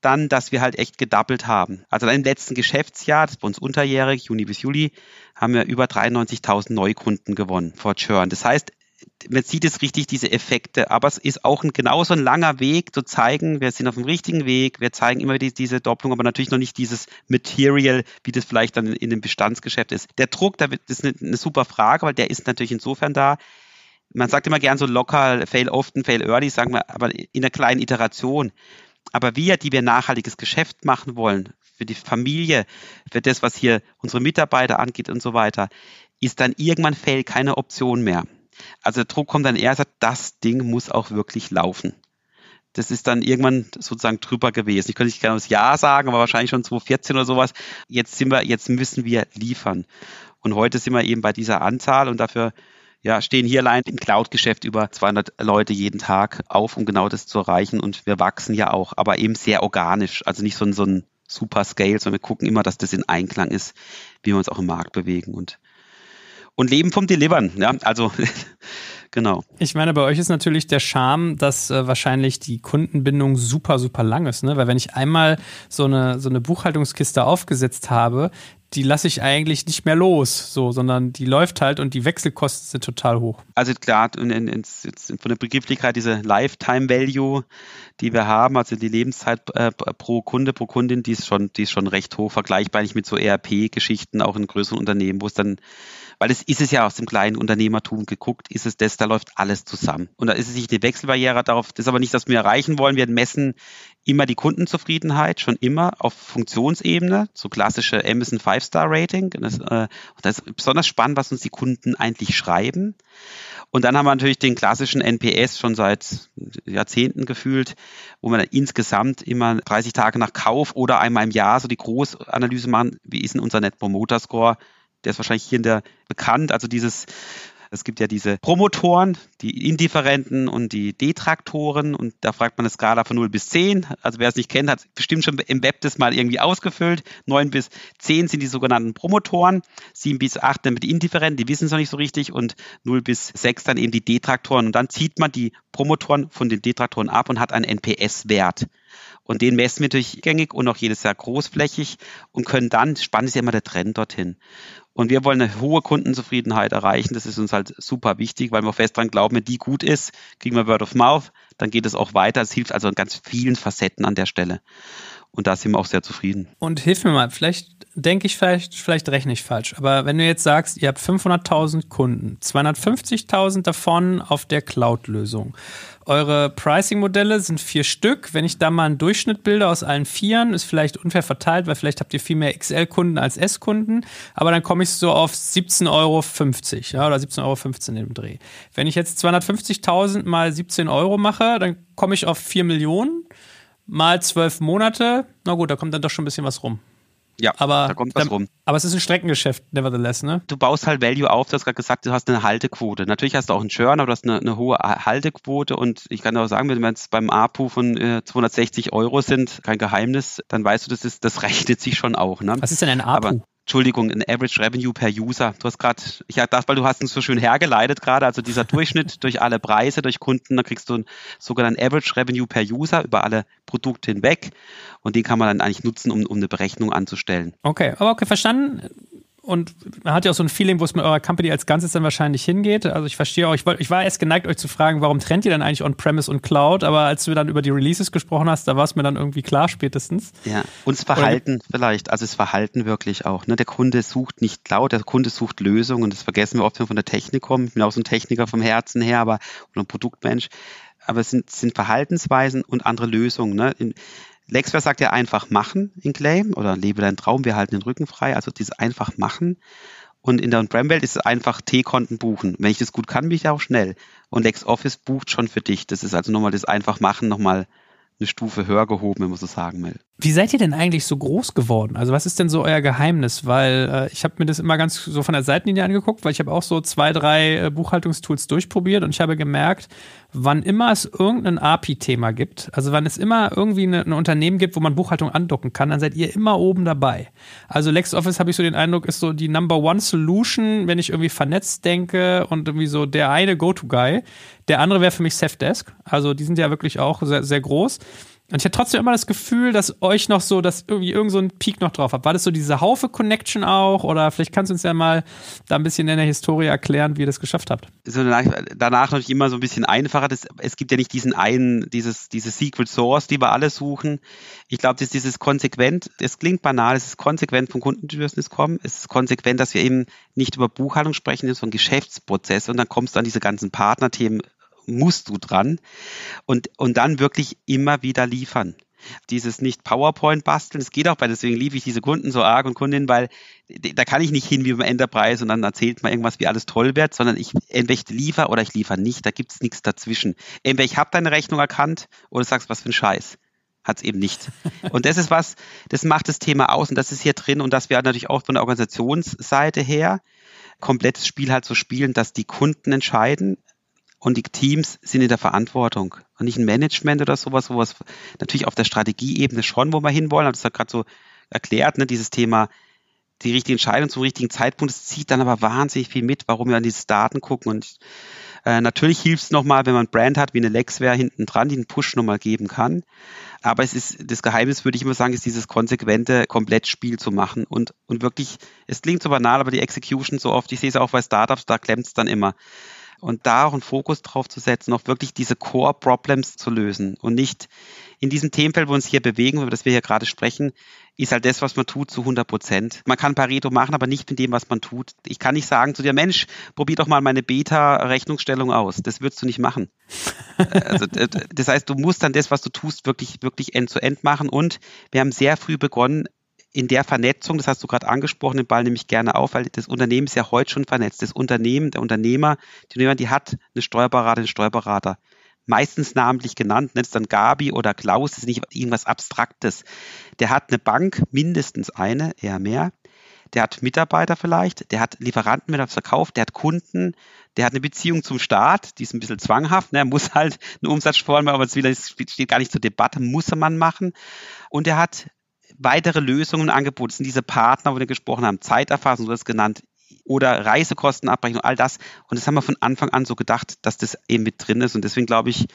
dann, dass wir halt echt gedoppelt haben. Also im letzten Geschäftsjahr, das ist bei uns unterjährig, Juni bis Juli, haben wir über 93.000 Neukunden gewonnen vor Churn. Das heißt, man sieht es richtig, diese Effekte, aber es ist auch ein, genauso ein langer Weg zu zeigen, wir sind auf dem richtigen Weg, wir zeigen immer die, diese Doppelung, aber natürlich noch nicht dieses Material, wie das vielleicht dann in, dem Bestandsgeschäft ist. Der Druck, das ist eine, eine super Frage, weil der ist natürlich insofern da, man sagt immer gern so local, fail often, fail early, sagen wir, aber in einer kleinen Iteration. Aber wir, die wir nachhaltiges Geschäft machen wollen, für die Familie, für das, was hier unsere Mitarbeiter angeht und so weiter, ist dann irgendwann Fail keine Option mehr. Also der Druck kommt dann eher, sagt, das Ding muss auch wirklich laufen. Das ist dann irgendwann sozusagen drüber gewesen. Ich könnte nicht genau das Jahr sagen, aber wahrscheinlich schon 2014 oder sowas. Jetzt sind wir, jetzt müssen wir liefern. Und heute sind wir eben bei dieser Anzahl und dafür ja, stehen hier allein im Cloud-Geschäft über 200 Leute jeden Tag auf, um genau das zu erreichen. Und wir wachsen ja auch, aber eben sehr organisch. Also nicht so ein, so ein super Scale, sondern wir gucken immer, dass das in Einklang ist, wie wir uns auch im Markt bewegen und, und leben vom Delivern. Ja, also Genau. Ich meine, bei euch ist natürlich der Charme, dass äh, wahrscheinlich die Kundenbindung super, super lang ist, ne? Weil wenn ich einmal so eine, so eine Buchhaltungskiste aufgesetzt habe, die lasse ich eigentlich nicht mehr los, so, sondern die läuft halt und die Wechselkosten sind total hoch. Also klar, in, in, in, von der Begrifflichkeit diese Lifetime Value, die wir haben, also die Lebenszeit äh, pro Kunde, pro Kundin, die ist schon, die ist schon recht hoch, vergleichbar nicht mit so ERP-Geschichten, auch in größeren Unternehmen, wo es dann weil es ist es ja aus dem kleinen Unternehmertum geguckt, ist es das, da läuft alles zusammen. Und da ist es nicht die Wechselbarriere darauf, das ist aber nicht, was wir erreichen wollen. Wir messen immer die Kundenzufriedenheit, schon immer auf Funktionsebene, so klassische Amazon Five-Star-Rating. Das, äh, das ist besonders spannend, was uns die Kunden eigentlich schreiben. Und dann haben wir natürlich den klassischen NPS schon seit Jahrzehnten gefühlt, wo wir insgesamt immer 30 Tage nach Kauf oder einmal im Jahr so die Großanalyse machen, wie ist denn unser Net Promoter Score der ist wahrscheinlich hier in der bekannt. Also dieses, es gibt ja diese Promotoren, die Indifferenten und die Detraktoren und da fragt man eine Skala von 0 bis 10. Also wer es nicht kennt, hat bestimmt schon im Web das mal irgendwie ausgefüllt. 9 bis 10 sind die sogenannten Promotoren, 7 bis 8 dann mit Indifferenten, die wissen es noch nicht so richtig und 0 bis 6 dann eben die Detraktoren. Und dann zieht man die Promotoren von den Detraktoren ab und hat einen NPS-Wert. Und den messen wir durchgängig und auch jedes Jahr großflächig und können dann, spannend ist ja immer der Trend dorthin. Und wir wollen eine hohe Kundenzufriedenheit erreichen. Das ist uns halt super wichtig, weil wir fest dran glauben, wenn die gut ist, kriegen wir Word of Mouth, dann geht es auch weiter. Es hilft also in ganz vielen Facetten an der Stelle. Und da sind wir auch sehr zufrieden. Und hilf mir mal, vielleicht denke ich, vielleicht, vielleicht rechne ich falsch, aber wenn du jetzt sagst, ihr habt 500.000 Kunden, 250.000 davon auf der Cloud-Lösung eure Pricing-Modelle sind vier Stück. Wenn ich da mal einen Durchschnitt bilde aus allen Vieren, ist vielleicht unfair verteilt, weil vielleicht habt ihr viel mehr XL-Kunden als S-Kunden. Aber dann komme ich so auf 17,50 Euro ja, oder 17,15 Euro im Dreh. Wenn ich jetzt 250.000 mal 17 Euro mache, dann komme ich auf 4 Millionen mal 12 Monate. Na gut, da kommt dann doch schon ein bisschen was rum. Ja, aber, da kommt was rum. Aber es ist ein Streckengeschäft, nevertheless, ne? Du baust halt Value auf, du hast gerade gesagt, du hast eine Haltequote. Natürlich hast du auch einen Churn, aber du hast eine, eine hohe Haltequote und ich kann auch sagen, wenn wir jetzt beim APU von äh, 260 Euro sind, kein Geheimnis, dann weißt du, das ist, das rechnet sich schon auch, ne? Was ist denn ein APU? Aber Entschuldigung, ein Average Revenue per User. Du hast gerade, ich dachte, weil du hast uns so schön hergeleitet gerade, also dieser Durchschnitt durch alle Preise, durch Kunden, da kriegst du einen sogenannten Average Revenue per User über alle Produkte hinweg und den kann man dann eigentlich nutzen, um, um eine Berechnung anzustellen. Okay, aber okay, verstanden und man hat ja auch so ein Feeling, wo es mit eurer Company als Ganzes dann wahrscheinlich hingeht. Also ich verstehe auch, ich, ich war erst geneigt, euch zu fragen, warum trennt ihr dann eigentlich On-Premise und Cloud? Aber als du dann über die Releases gesprochen hast, da war es mir dann irgendwie klar spätestens. Ja, und das Verhalten Oder, vielleicht, also das Verhalten wirklich auch. Ne? Der Kunde sucht nicht Cloud, der Kunde sucht Lösungen. Und das vergessen wir oft, wenn wir von der Technik kommen. Ich bin auch so ein Techniker vom Herzen her, aber oder ein Produktmensch. Aber es sind, sind Verhaltensweisen und andere Lösungen. Ne? In, Lexware sagt ja einfach machen in Claim oder lebe deinen Traum, wir halten den Rücken frei. Also dieses einfach machen. Und in der On-Prem-Welt ist es einfach T-Konten buchen. Wenn ich das gut kann, bin ich ja auch schnell. Und LexOffice bucht schon für dich. Das ist also nochmal das einfach machen, nochmal eine Stufe höher gehoben, wenn man so sagen will. Wie seid ihr denn eigentlich so groß geworden? Also was ist denn so euer Geheimnis? Weil äh, ich habe mir das immer ganz so von der Seitenlinie angeguckt, weil ich habe auch so zwei, drei äh, Buchhaltungstools durchprobiert und ich habe gemerkt, wann immer es irgendein API-Thema gibt, also wann es immer irgendwie eine, ein Unternehmen gibt, wo man Buchhaltung andocken kann, dann seid ihr immer oben dabei. Also LexOffice habe ich so den Eindruck, ist so die Number One Solution, wenn ich irgendwie vernetzt denke und irgendwie so der eine Go-To-Guy. Der andere wäre für mich Safdesk. Also die sind ja wirklich auch sehr, sehr groß. Und ich hatte trotzdem immer das Gefühl, dass euch noch so, dass irgendwie irgend so ein Peak noch drauf habt. War das so diese Haufe-Connection auch? Oder vielleicht kannst du uns ja mal da ein bisschen in der Historie erklären, wie ihr das geschafft habt. So danach, danach natürlich immer so ein bisschen einfacher. Das, es gibt ja nicht diesen einen, dieses, diese Secret Source, die wir alle suchen. Ich glaube, dass dieses konsequent, es klingt banal, es ist konsequent vom Kundenbedürfnis kommen. Es ist konsequent, dass wir eben nicht über Buchhaltung sprechen, sondern Geschäftsprozesse. Und dann kommst du an diese ganzen Partnerthemen musst du dran und, und dann wirklich immer wieder liefern. Dieses nicht PowerPoint basteln, es geht auch bei, deswegen liebe ich diese Kunden so arg und Kundinnen, weil da kann ich nicht hin wie beim Enterprise und dann erzählt man irgendwas, wie alles toll wird, sondern ich entweder liefere oder ich liefere nicht, da gibt es nichts dazwischen. Entweder ich habe deine Rechnung erkannt oder du sagst, was für ein Scheiß hat es eben nicht. Und das ist was, das macht das Thema aus und das ist hier drin und das wäre natürlich auch von der Organisationsseite her komplettes Spiel halt so spielen, dass die Kunden entscheiden, und die Teams sind in der Verantwortung und nicht ein Management oder sowas, sowas natürlich auf der Strategieebene schon, wo wir hinwollen, das hat gerade so erklärt, ne, dieses Thema, die richtige Entscheidung zum richtigen Zeitpunkt, das zieht dann aber wahnsinnig viel mit, warum wir an diese Daten gucken. Und äh, natürlich hilft es nochmal, wenn man ein Brand hat wie eine Lexware hinten dran, die einen Push nochmal geben kann. Aber es ist, das Geheimnis, würde ich immer sagen, ist dieses konsequente Komplettspiel zu machen und, und wirklich, es klingt so banal, aber die Execution so oft, ich sehe es auch bei Startups, da klemmt es dann immer und da auch einen Fokus drauf zu setzen, auch wirklich diese Core-Problems zu lösen und nicht in diesem Themenfeld, wo wir uns hier bewegen, über das wir hier gerade sprechen, ist halt das, was man tut, zu 100 Prozent. Man kann Pareto machen, aber nicht mit dem, was man tut. Ich kann nicht sagen zu dir, Mensch, probier doch mal meine Beta-Rechnungsstellung aus. Das würdest du nicht machen. also, das heißt, du musst dann das, was du tust, wirklich, wirklich end-zu-end -end machen. Und wir haben sehr früh begonnen, in der Vernetzung, das hast du gerade angesprochen, den Ball nehme ich gerne auf, weil das Unternehmen ist ja heute schon vernetzt. Das Unternehmen, der Unternehmer, die Unternehmer, die hat eine Steuerberater, einen Steuerberater. Meistens namentlich genannt, nennt es dann Gabi oder Klaus, das ist nicht irgendwas Abstraktes. Der hat eine Bank, mindestens eine, eher mehr. Der hat Mitarbeiter vielleicht, der hat Lieferanten mit Verkauf, der hat Kunden, der hat eine Beziehung zum Staat, die ist ein bisschen zwanghaft, ne? er muss halt eine Umsatzsteuer aber das steht gar nicht zur Debatte, muss man machen. Und er hat weitere Lösungen angeboten. Das sind diese Partner, wo wir gesprochen haben, Zeiterfassung, du hast genannt, oder Reisekostenabrechnung, all das. Und das haben wir von Anfang an so gedacht, dass das eben mit drin ist. Und deswegen glaube ich,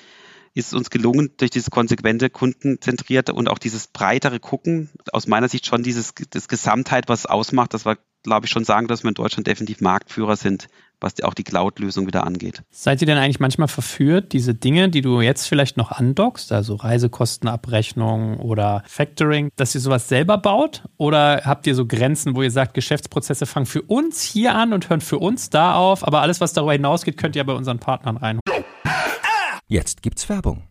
ist es uns gelungen, durch dieses konsequente, kundenzentrierte und auch dieses breitere Gucken, aus meiner Sicht schon dieses das Gesamtheit, was es ausmacht, dass wir, glaube ich, schon sagen, dass wir in Deutschland definitiv Marktführer sind, was auch die Cloud-Lösung wieder angeht. Seid ihr denn eigentlich manchmal verführt, diese Dinge, die du jetzt vielleicht noch andockst, also Reisekostenabrechnung oder Factoring, dass ihr sowas selber baut? Oder habt ihr so Grenzen, wo ihr sagt, Geschäftsprozesse fangen für uns hier an und hören für uns da auf, aber alles, was darüber hinausgeht, könnt ihr bei unseren Partnern rein? Jetzt gibt's Werbung.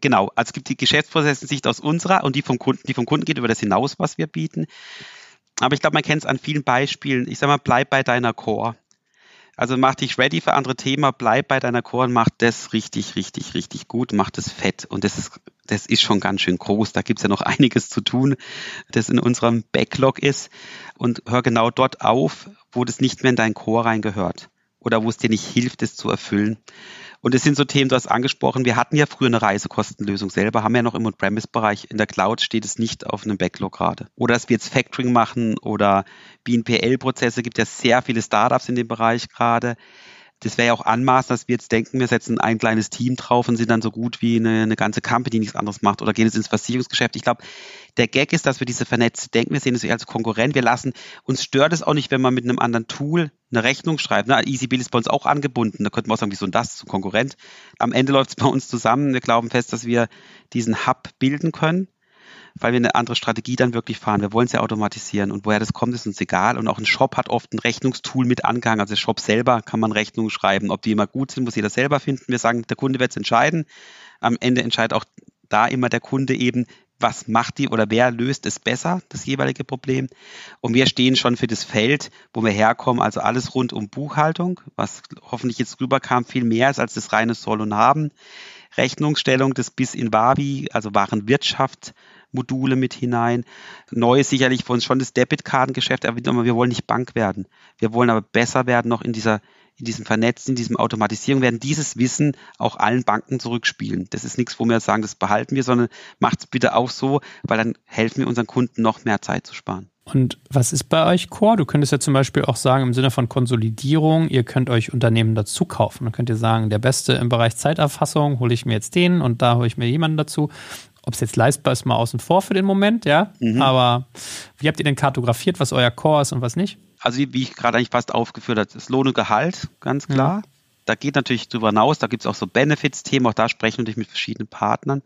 Genau, also es gibt die Geschäftsprozessensicht aus unserer und die vom Kunden, die vom Kunden geht über das hinaus, was wir bieten. Aber ich glaube, man kennt es an vielen Beispielen. Ich sage mal, bleib bei deiner Core. Also mach dich ready für andere Themen, bleib bei deiner Core und mach das richtig, richtig, richtig gut, mach das fett. Und das ist, das ist schon ganz schön groß. Da gibt es ja noch einiges zu tun, das in unserem Backlog ist. Und hör genau dort auf, wo das nicht mehr in dein Core reingehört oder wo es dir nicht hilft, es zu erfüllen. Und es sind so Themen, du hast angesprochen, wir hatten ja früher eine Reisekostenlösung selber, haben ja noch im On-Premise-Bereich. In der Cloud steht es nicht auf einem Backlog gerade. Oder dass wir jetzt Factoring machen oder BNPL-Prozesse, gibt ja sehr viele Startups in dem Bereich gerade das wäre ja auch anmaßend, dass wir jetzt denken, wir setzen ein kleines Team drauf und sind dann so gut wie eine, eine ganze Company, die nichts anderes macht oder gehen jetzt ins Versicherungsgeschäft. Ich glaube, der Gag ist, dass wir diese vernetzte denken, wir sehen es als Konkurrent, wir lassen, uns stört es auch nicht, wenn man mit einem anderen Tool eine Rechnung schreibt. Ne? EasyBill ist bei uns auch angebunden, da könnte man auch sagen, wieso und das zum Konkurrent. Am Ende läuft es bei uns zusammen, wir glauben fest, dass wir diesen Hub bilden können weil wir eine andere Strategie dann wirklich fahren. Wir wollen es ja automatisieren und woher das kommt, ist uns egal. Und auch ein Shop hat oft ein Rechnungstool mit Angang. Also der Shop selber kann man Rechnungen schreiben. Ob die immer gut sind, muss jeder selber finden. Wir sagen, der Kunde wird es entscheiden. Am Ende entscheidet auch da immer der Kunde eben, was macht die oder wer löst es besser, das jeweilige Problem. Und wir stehen schon für das Feld, wo wir herkommen, also alles rund um Buchhaltung, was hoffentlich jetzt rüberkam, viel mehr ist als das reine Soll und Haben. Rechnungsstellung, das bis in Wabi, also Warenwirtschaft, Module mit hinein. Neu ist sicherlich für uns schon das Debitkartengeschäft, aber wir wollen nicht Bank werden. Wir wollen aber besser werden noch in dieser in diesem Vernetzen, in diesem Automatisierung, werden dieses Wissen auch allen Banken zurückspielen. Das ist nichts, wo wir sagen, das behalten wir, sondern macht es bitte auch so, weil dann helfen wir unseren Kunden noch mehr Zeit zu sparen. Und was ist bei euch Core? Du könntest ja zum Beispiel auch sagen, im Sinne von Konsolidierung, ihr könnt euch Unternehmen dazu kaufen. Dann könnt ihr sagen, der Beste im Bereich Zeiterfassung hole ich mir jetzt den und da hole ich mir jemanden dazu. Ob es jetzt leistbar ist, mal außen vor für den Moment, ja. Mhm. Aber wie habt ihr denn kartografiert, was euer Core ist und was nicht? Also wie ich gerade eigentlich fast aufgeführt habe, das Lohn und Gehalt, ganz mhm. klar. Mhm. Da geht natürlich drüber hinaus, da gibt es auch so Benefits-Themen, auch da sprechen wir natürlich mit verschiedenen Partnern.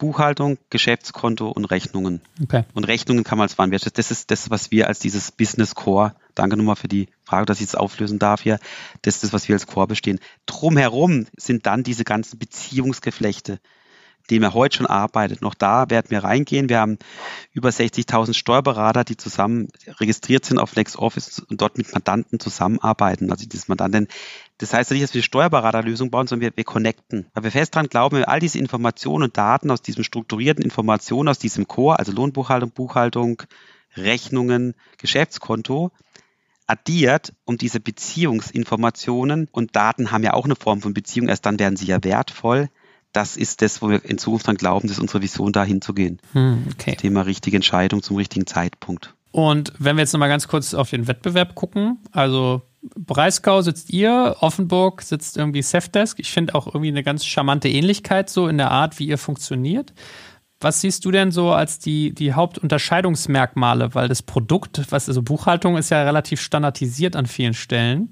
Buchhaltung, Geschäftskonto und Rechnungen. Okay. Und Rechnungen kann man als Warenwirtschaft, das ist das, was wir als dieses Business Core, danke nochmal für die Frage, dass ich es auflösen darf hier, das ist das, was wir als Core bestehen. Drumherum sind dann diese ganzen Beziehungsgeflechte, dem er heute schon arbeitet. Noch da werden wir reingehen. Wir haben über 60.000 Steuerberater, die zusammen registriert sind auf LexOffice und dort mit Mandanten zusammenarbeiten. Also das Mandanten, das heißt nicht, dass wir Steuerberaterlösung bauen, sondern wir, wir connecten. Weil wir fest daran glauben, wenn wir all diese Informationen und Daten aus diesem strukturierten Informationen, aus diesem Core, also Lohnbuchhaltung, Buchhaltung, Rechnungen, Geschäftskonto, addiert, um diese Beziehungsinformationen und Daten haben ja auch eine Form von Beziehung, erst dann werden sie ja wertvoll, das ist das, wo wir in Zukunft dann glauben, dass unsere Vision dahin zu gehen. Hm, okay. Das Thema richtige Entscheidung zum richtigen Zeitpunkt. Und wenn wir jetzt nochmal ganz kurz auf den Wettbewerb gucken, also Breisgau sitzt ihr, Offenburg sitzt irgendwie Safdesk. Ich finde auch irgendwie eine ganz charmante Ähnlichkeit so in der Art, wie ihr funktioniert. Was siehst du denn so als die, die Hauptunterscheidungsmerkmale? Weil das Produkt, was also Buchhaltung ist ja relativ standardisiert an vielen Stellen.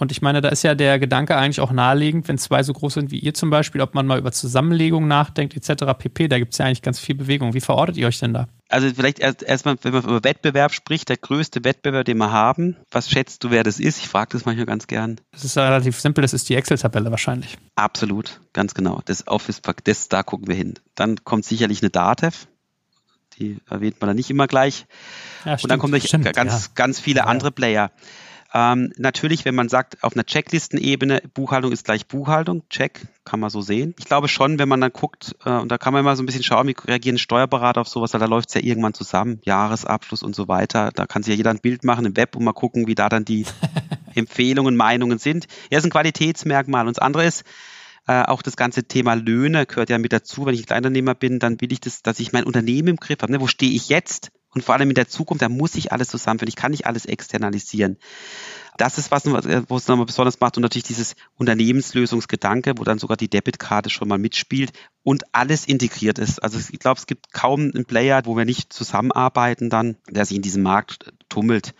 Und ich meine, da ist ja der Gedanke eigentlich auch naheliegend, wenn zwei so groß sind wie ihr zum Beispiel, ob man mal über Zusammenlegung nachdenkt etc. pp. Da gibt es ja eigentlich ganz viel Bewegung. Wie verortet ihr euch denn da? Also vielleicht erst erstmal, wenn man über Wettbewerb spricht, der größte Wettbewerb, den wir haben. Was schätzt du, wer das ist? Ich frage das manchmal ganz gern. Das ist relativ simpel, das ist die Excel-Tabelle wahrscheinlich. Absolut, ganz genau. Das Office, das, da gucken wir hin. Dann kommt sicherlich eine Datev. Die erwähnt man dann nicht immer gleich. Ja, stimmt, Und dann kommen stimmt, ganz, ja. ganz viele ja. andere Player. Ähm, natürlich, wenn man sagt, auf einer Checklistenebene, Buchhaltung ist gleich Buchhaltung, check, kann man so sehen. Ich glaube schon, wenn man dann guckt, äh, und da kann man immer so ein bisschen schauen, wie reagieren Steuerberater auf sowas, weil da läuft es ja irgendwann zusammen, Jahresabschluss und so weiter. Da kann sich ja jeder ein Bild machen im Web und mal gucken, wie da dann die Empfehlungen, Meinungen sind. Ja, ist ein Qualitätsmerkmal. Und das andere ist, äh, auch das ganze Thema Löhne gehört ja mit dazu. Wenn ich Kleinunternehmer bin, dann will ich das, dass ich mein Unternehmen im Griff habe. Ne? Wo stehe ich jetzt? Und vor allem in der Zukunft, da muss ich alles zusammenführen. Ich kann nicht alles externalisieren. Das ist was, wo es nochmal besonders macht und natürlich dieses Unternehmenslösungsgedanke, wo dann sogar die Debitkarte schon mal mitspielt und alles integriert ist. Also ich glaube, es gibt kaum einen Player, wo wir nicht zusammenarbeiten dann, der sich in diesem Markt tummelt.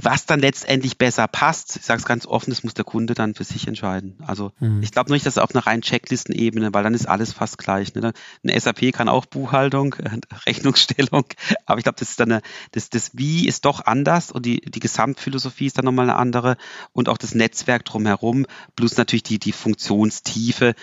Was dann letztendlich besser passt, ich sage es ganz offen, das muss der Kunde dann für sich entscheiden. Also mhm. ich glaube nicht, dass auf einer reinen Checklistenebene, weil dann ist alles fast gleich. Ne? Eine SAP kann auch Buchhaltung, Rechnungsstellung, aber ich glaube, das ist dann eine, das, das Wie ist doch anders und die, die Gesamtphilosophie ist dann nochmal eine andere und auch das Netzwerk drumherum, plus natürlich die, die Funktionstiefe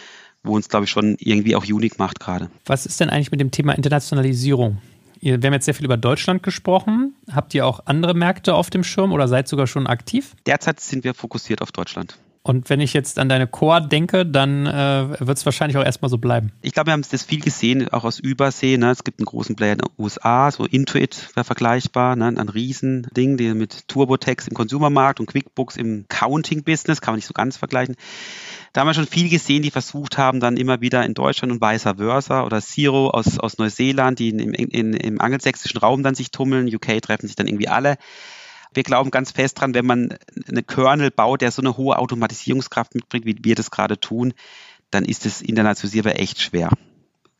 wo uns, glaube ich, schon irgendwie auch unique macht gerade. Was ist denn eigentlich mit dem Thema Internationalisierung? Wir haben jetzt sehr viel über Deutschland gesprochen. Habt ihr auch andere Märkte auf dem Schirm oder seid sogar schon aktiv? Derzeit sind wir fokussiert auf Deutschland. Und wenn ich jetzt an deine Core denke, dann äh, wird es wahrscheinlich auch erstmal so bleiben. Ich glaube, wir haben das viel gesehen, auch aus Übersee. Ne? Es gibt einen großen Player in den USA, so Intuit wäre vergleichbar, ne? ein Riesending, die mit TurboTax im Consumermarkt und QuickBooks im Counting-Business, kann man nicht so ganz vergleichen. Da haben wir schon viel gesehen, die versucht haben, dann immer wieder in Deutschland und vice versa oder Zero aus, aus Neuseeland, die in, in, im angelsächsischen Raum dann sich tummeln. UK treffen sich dann irgendwie alle. Wir glauben ganz fest dran, wenn man eine Kernel baut, der so eine hohe Automatisierungskraft mitbringt, wie wir das gerade tun, dann ist es internationalisierbar echt schwer.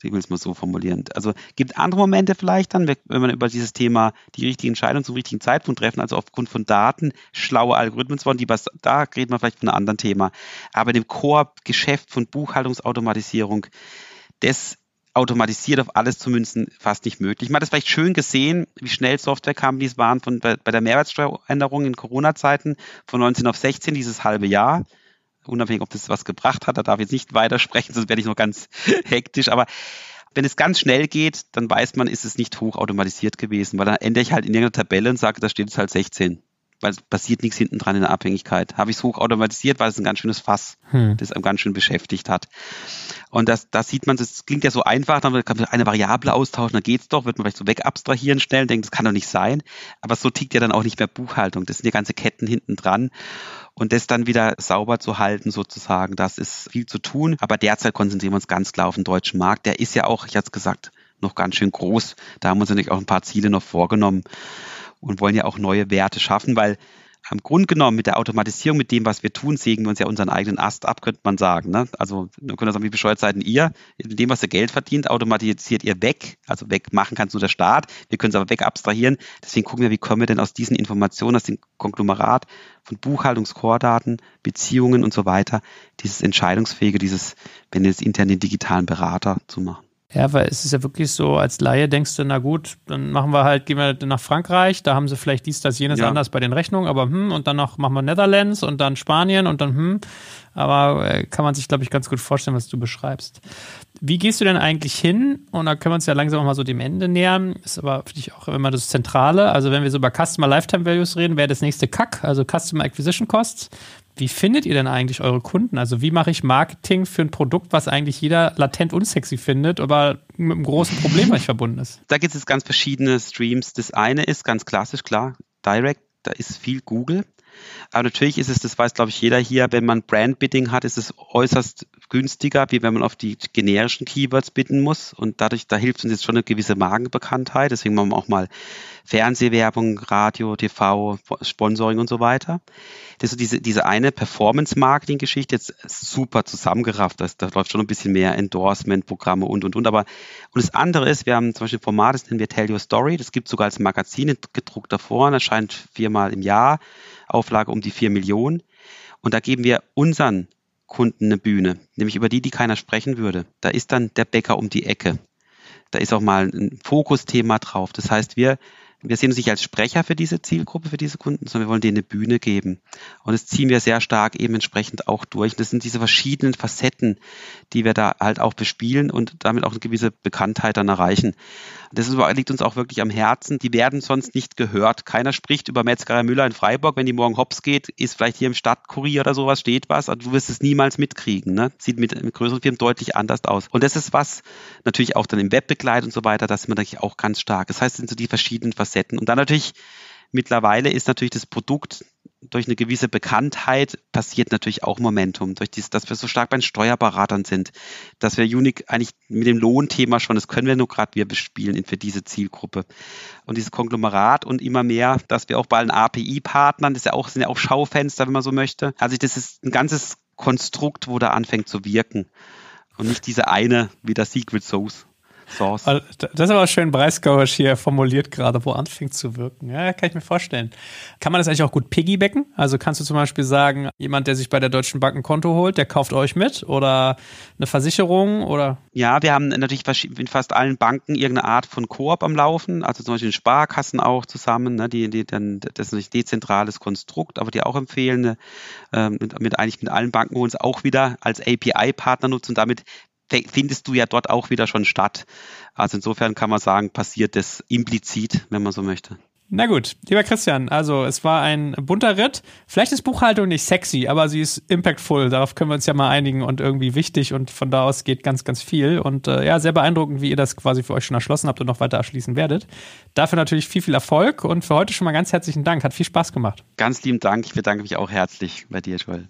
Ich will es mal so formulieren. Also gibt andere Momente vielleicht dann, wenn man über dieses Thema die richtige Entscheidung zum richtigen Zeitpunkt treffen, also aufgrund von Daten, schlaue Algorithmen zu die was, da reden wir vielleicht von einem anderen Thema. Aber dem Core-Geschäft von Buchhaltungsautomatisierung, das automatisiert auf alles zu münzen fast nicht möglich. Man hat es vielleicht schön gesehen, wie schnell Software-Companies waren von, bei, bei der Mehrwertsteueränderung in Corona-Zeiten von 19 auf 16, dieses halbe Jahr. Unabhängig, ob das was gebracht hat, da darf ich jetzt nicht weitersprechen, sonst werde ich noch ganz hektisch, aber wenn es ganz schnell geht, dann weiß man, ist es nicht hochautomatisiert gewesen, weil dann ändere ich halt in irgendeiner Tabelle und sage, da steht es halt 16 weil es passiert nichts hinten dran in der Abhängigkeit. Habe ich es hochautomatisiert, weil es ein ganz schönes Fass, hm. das einem ganz schön beschäftigt hat. Und das, das sieht man, das klingt ja so einfach, dann kann man eine Variable austauschen, dann geht's doch, wird man vielleicht so wegabstrahieren schnell und denkt, das kann doch nicht sein. Aber so tickt ja dann auch nicht mehr Buchhaltung. Das sind ja ganze Ketten hinten dran. Und das dann wieder sauber zu halten, sozusagen, das ist viel zu tun. Aber derzeit konzentrieren wir uns ganz klar auf den deutschen Markt. Der ist ja auch, ich hatte es gesagt, noch ganz schön groß. Da haben wir uns natürlich auch ein paar Ziele noch vorgenommen und wollen ja auch neue Werte schaffen, weil am Grund genommen mit der Automatisierung, mit dem, was wir tun, sägen wir uns ja unseren eigenen Ast ab, könnte man sagen. Ne? Also wir können sagen, wie bescheuert seid ihr? Mit dem, was ihr Geld verdient, automatisiert ihr weg. Also wegmachen kann es nur der Staat. Wir können es aber weg abstrahieren. Deswegen gucken wir, wie kommen wir denn aus diesen Informationen, aus dem Konglomerat von Buchhaltungskordaten, Beziehungen und so weiter, dieses Entscheidungsfähige, dieses, wenn jetzt intern den digitalen Berater zu machen. Ja, weil es ist ja wirklich so, als Laie denkst du, na gut, dann machen wir halt, gehen wir nach Frankreich, da haben sie vielleicht dies, das, jenes ja. anders bei den Rechnungen, aber hm, und dann noch machen wir Netherlands und dann Spanien und dann hm. Aber äh, kann man sich, glaube ich, ganz gut vorstellen, was du beschreibst. Wie gehst du denn eigentlich hin? Und da können wir uns ja langsam auch mal so dem Ende nähern. Ist aber für dich auch immer das Zentrale. Also wenn wir so über Customer Lifetime Values reden, wäre das nächste CAC, also Customer Acquisition Costs. Wie findet ihr denn eigentlich eure Kunden? Also wie mache ich Marketing für ein Produkt, was eigentlich jeder latent unsexy findet, aber mit einem großen Problem euch verbunden ist? Da gibt es ganz verschiedene Streams. Das eine ist ganz klassisch, klar, Direct, da ist viel Google. Aber natürlich ist es, das weiß glaube ich jeder hier, wenn man Brand-Bidding hat, ist es äußerst günstiger, wie wenn man auf die generischen Keywords bitten muss. Und dadurch, da hilft uns jetzt schon eine gewisse Markenbekanntheit. Deswegen machen wir auch mal Fernsehwerbung, Radio, TV, Sponsoring und so weiter. Das ist diese, diese eine Performance-Marketing-Geschichte jetzt super zusammengerafft. Das, da läuft schon ein bisschen mehr Endorsement-Programme und, und, und. Aber, und das andere ist, wir haben zum Beispiel ein Format, das nennen wir Tell Your Story. Das gibt es sogar als Magazin gedruckt davor. Das erscheint viermal im Jahr. Auflage um die vier Millionen. Und da geben wir unseren Kunden eine Bühne, nämlich über die, die keiner sprechen würde. Da ist dann der Bäcker um die Ecke. Da ist auch mal ein Fokusthema drauf. Das heißt, wir wir sehen uns nicht als Sprecher für diese Zielgruppe, für diese Kunden, sondern wir wollen denen eine Bühne geben. Und das ziehen wir sehr stark eben entsprechend auch durch. Das sind diese verschiedenen Facetten, die wir da halt auch bespielen und damit auch eine gewisse Bekanntheit dann erreichen. Das liegt uns auch wirklich am Herzen. Die werden sonst nicht gehört. Keiner spricht über Metzgerei Müller in Freiburg. Wenn die morgen hops geht, ist vielleicht hier im Stadtkurier oder sowas steht was. Also du wirst es niemals mitkriegen. Ne? Sieht mit, mit größeren Firmen deutlich anders aus. Und das ist was natürlich auch dann im Web begleitet und so weiter, das ist man natürlich auch ganz stark. Das heißt, sind so die verschiedenen Facetten. Und dann natürlich mittlerweile ist natürlich das Produkt durch eine gewisse Bekanntheit passiert natürlich auch Momentum, durch dies, dass wir so stark bei den Steuerberatern sind, dass wir Unique eigentlich mit dem Lohnthema schon, das können wir nur gerade wir bespielen für diese Zielgruppe. Und dieses Konglomerat und immer mehr, dass wir auch bei allen API-Partnern, das ja auch, sind ja auch Schaufenster, wenn man so möchte. Also das ist ein ganzes Konstrukt, wo da anfängt zu wirken. Und nicht diese eine wie das Secret Sauce. Sauce. Das ist aber schön Breisgauisch hier formuliert gerade, wo anfängt zu wirken. Ja, kann ich mir vorstellen. Kann man das eigentlich auch gut piggybacken? Also kannst du zum Beispiel sagen, jemand, der sich bei der Deutschen Bank ein Konto holt, der kauft euch mit oder eine Versicherung oder? Ja, wir haben natürlich in fast allen Banken irgendeine Art von Koop am Laufen, also zum Beispiel in Sparkassen auch zusammen, ne, die, die dann, das ist ein dezentrales Konstrukt, aber die auch empfehlen, äh, mit, mit eigentlich mit allen Banken uns auch wieder als API-Partner nutzen und damit findest du ja dort auch wieder schon statt. Also insofern kann man sagen, passiert das implizit, wenn man so möchte. Na gut, lieber Christian, also es war ein bunter Ritt. Vielleicht ist Buchhaltung nicht sexy, aber sie ist impactful. Darauf können wir uns ja mal einigen und irgendwie wichtig und von da aus geht ganz, ganz viel. Und äh, ja, sehr beeindruckend, wie ihr das quasi für euch schon erschlossen habt und noch weiter erschließen werdet. Dafür natürlich viel, viel Erfolg und für heute schon mal ganz herzlichen Dank. Hat viel Spaß gemacht. Ganz lieben Dank. Ich bedanke mich auch herzlich bei dir, Joel.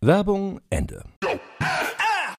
Werbung Ende.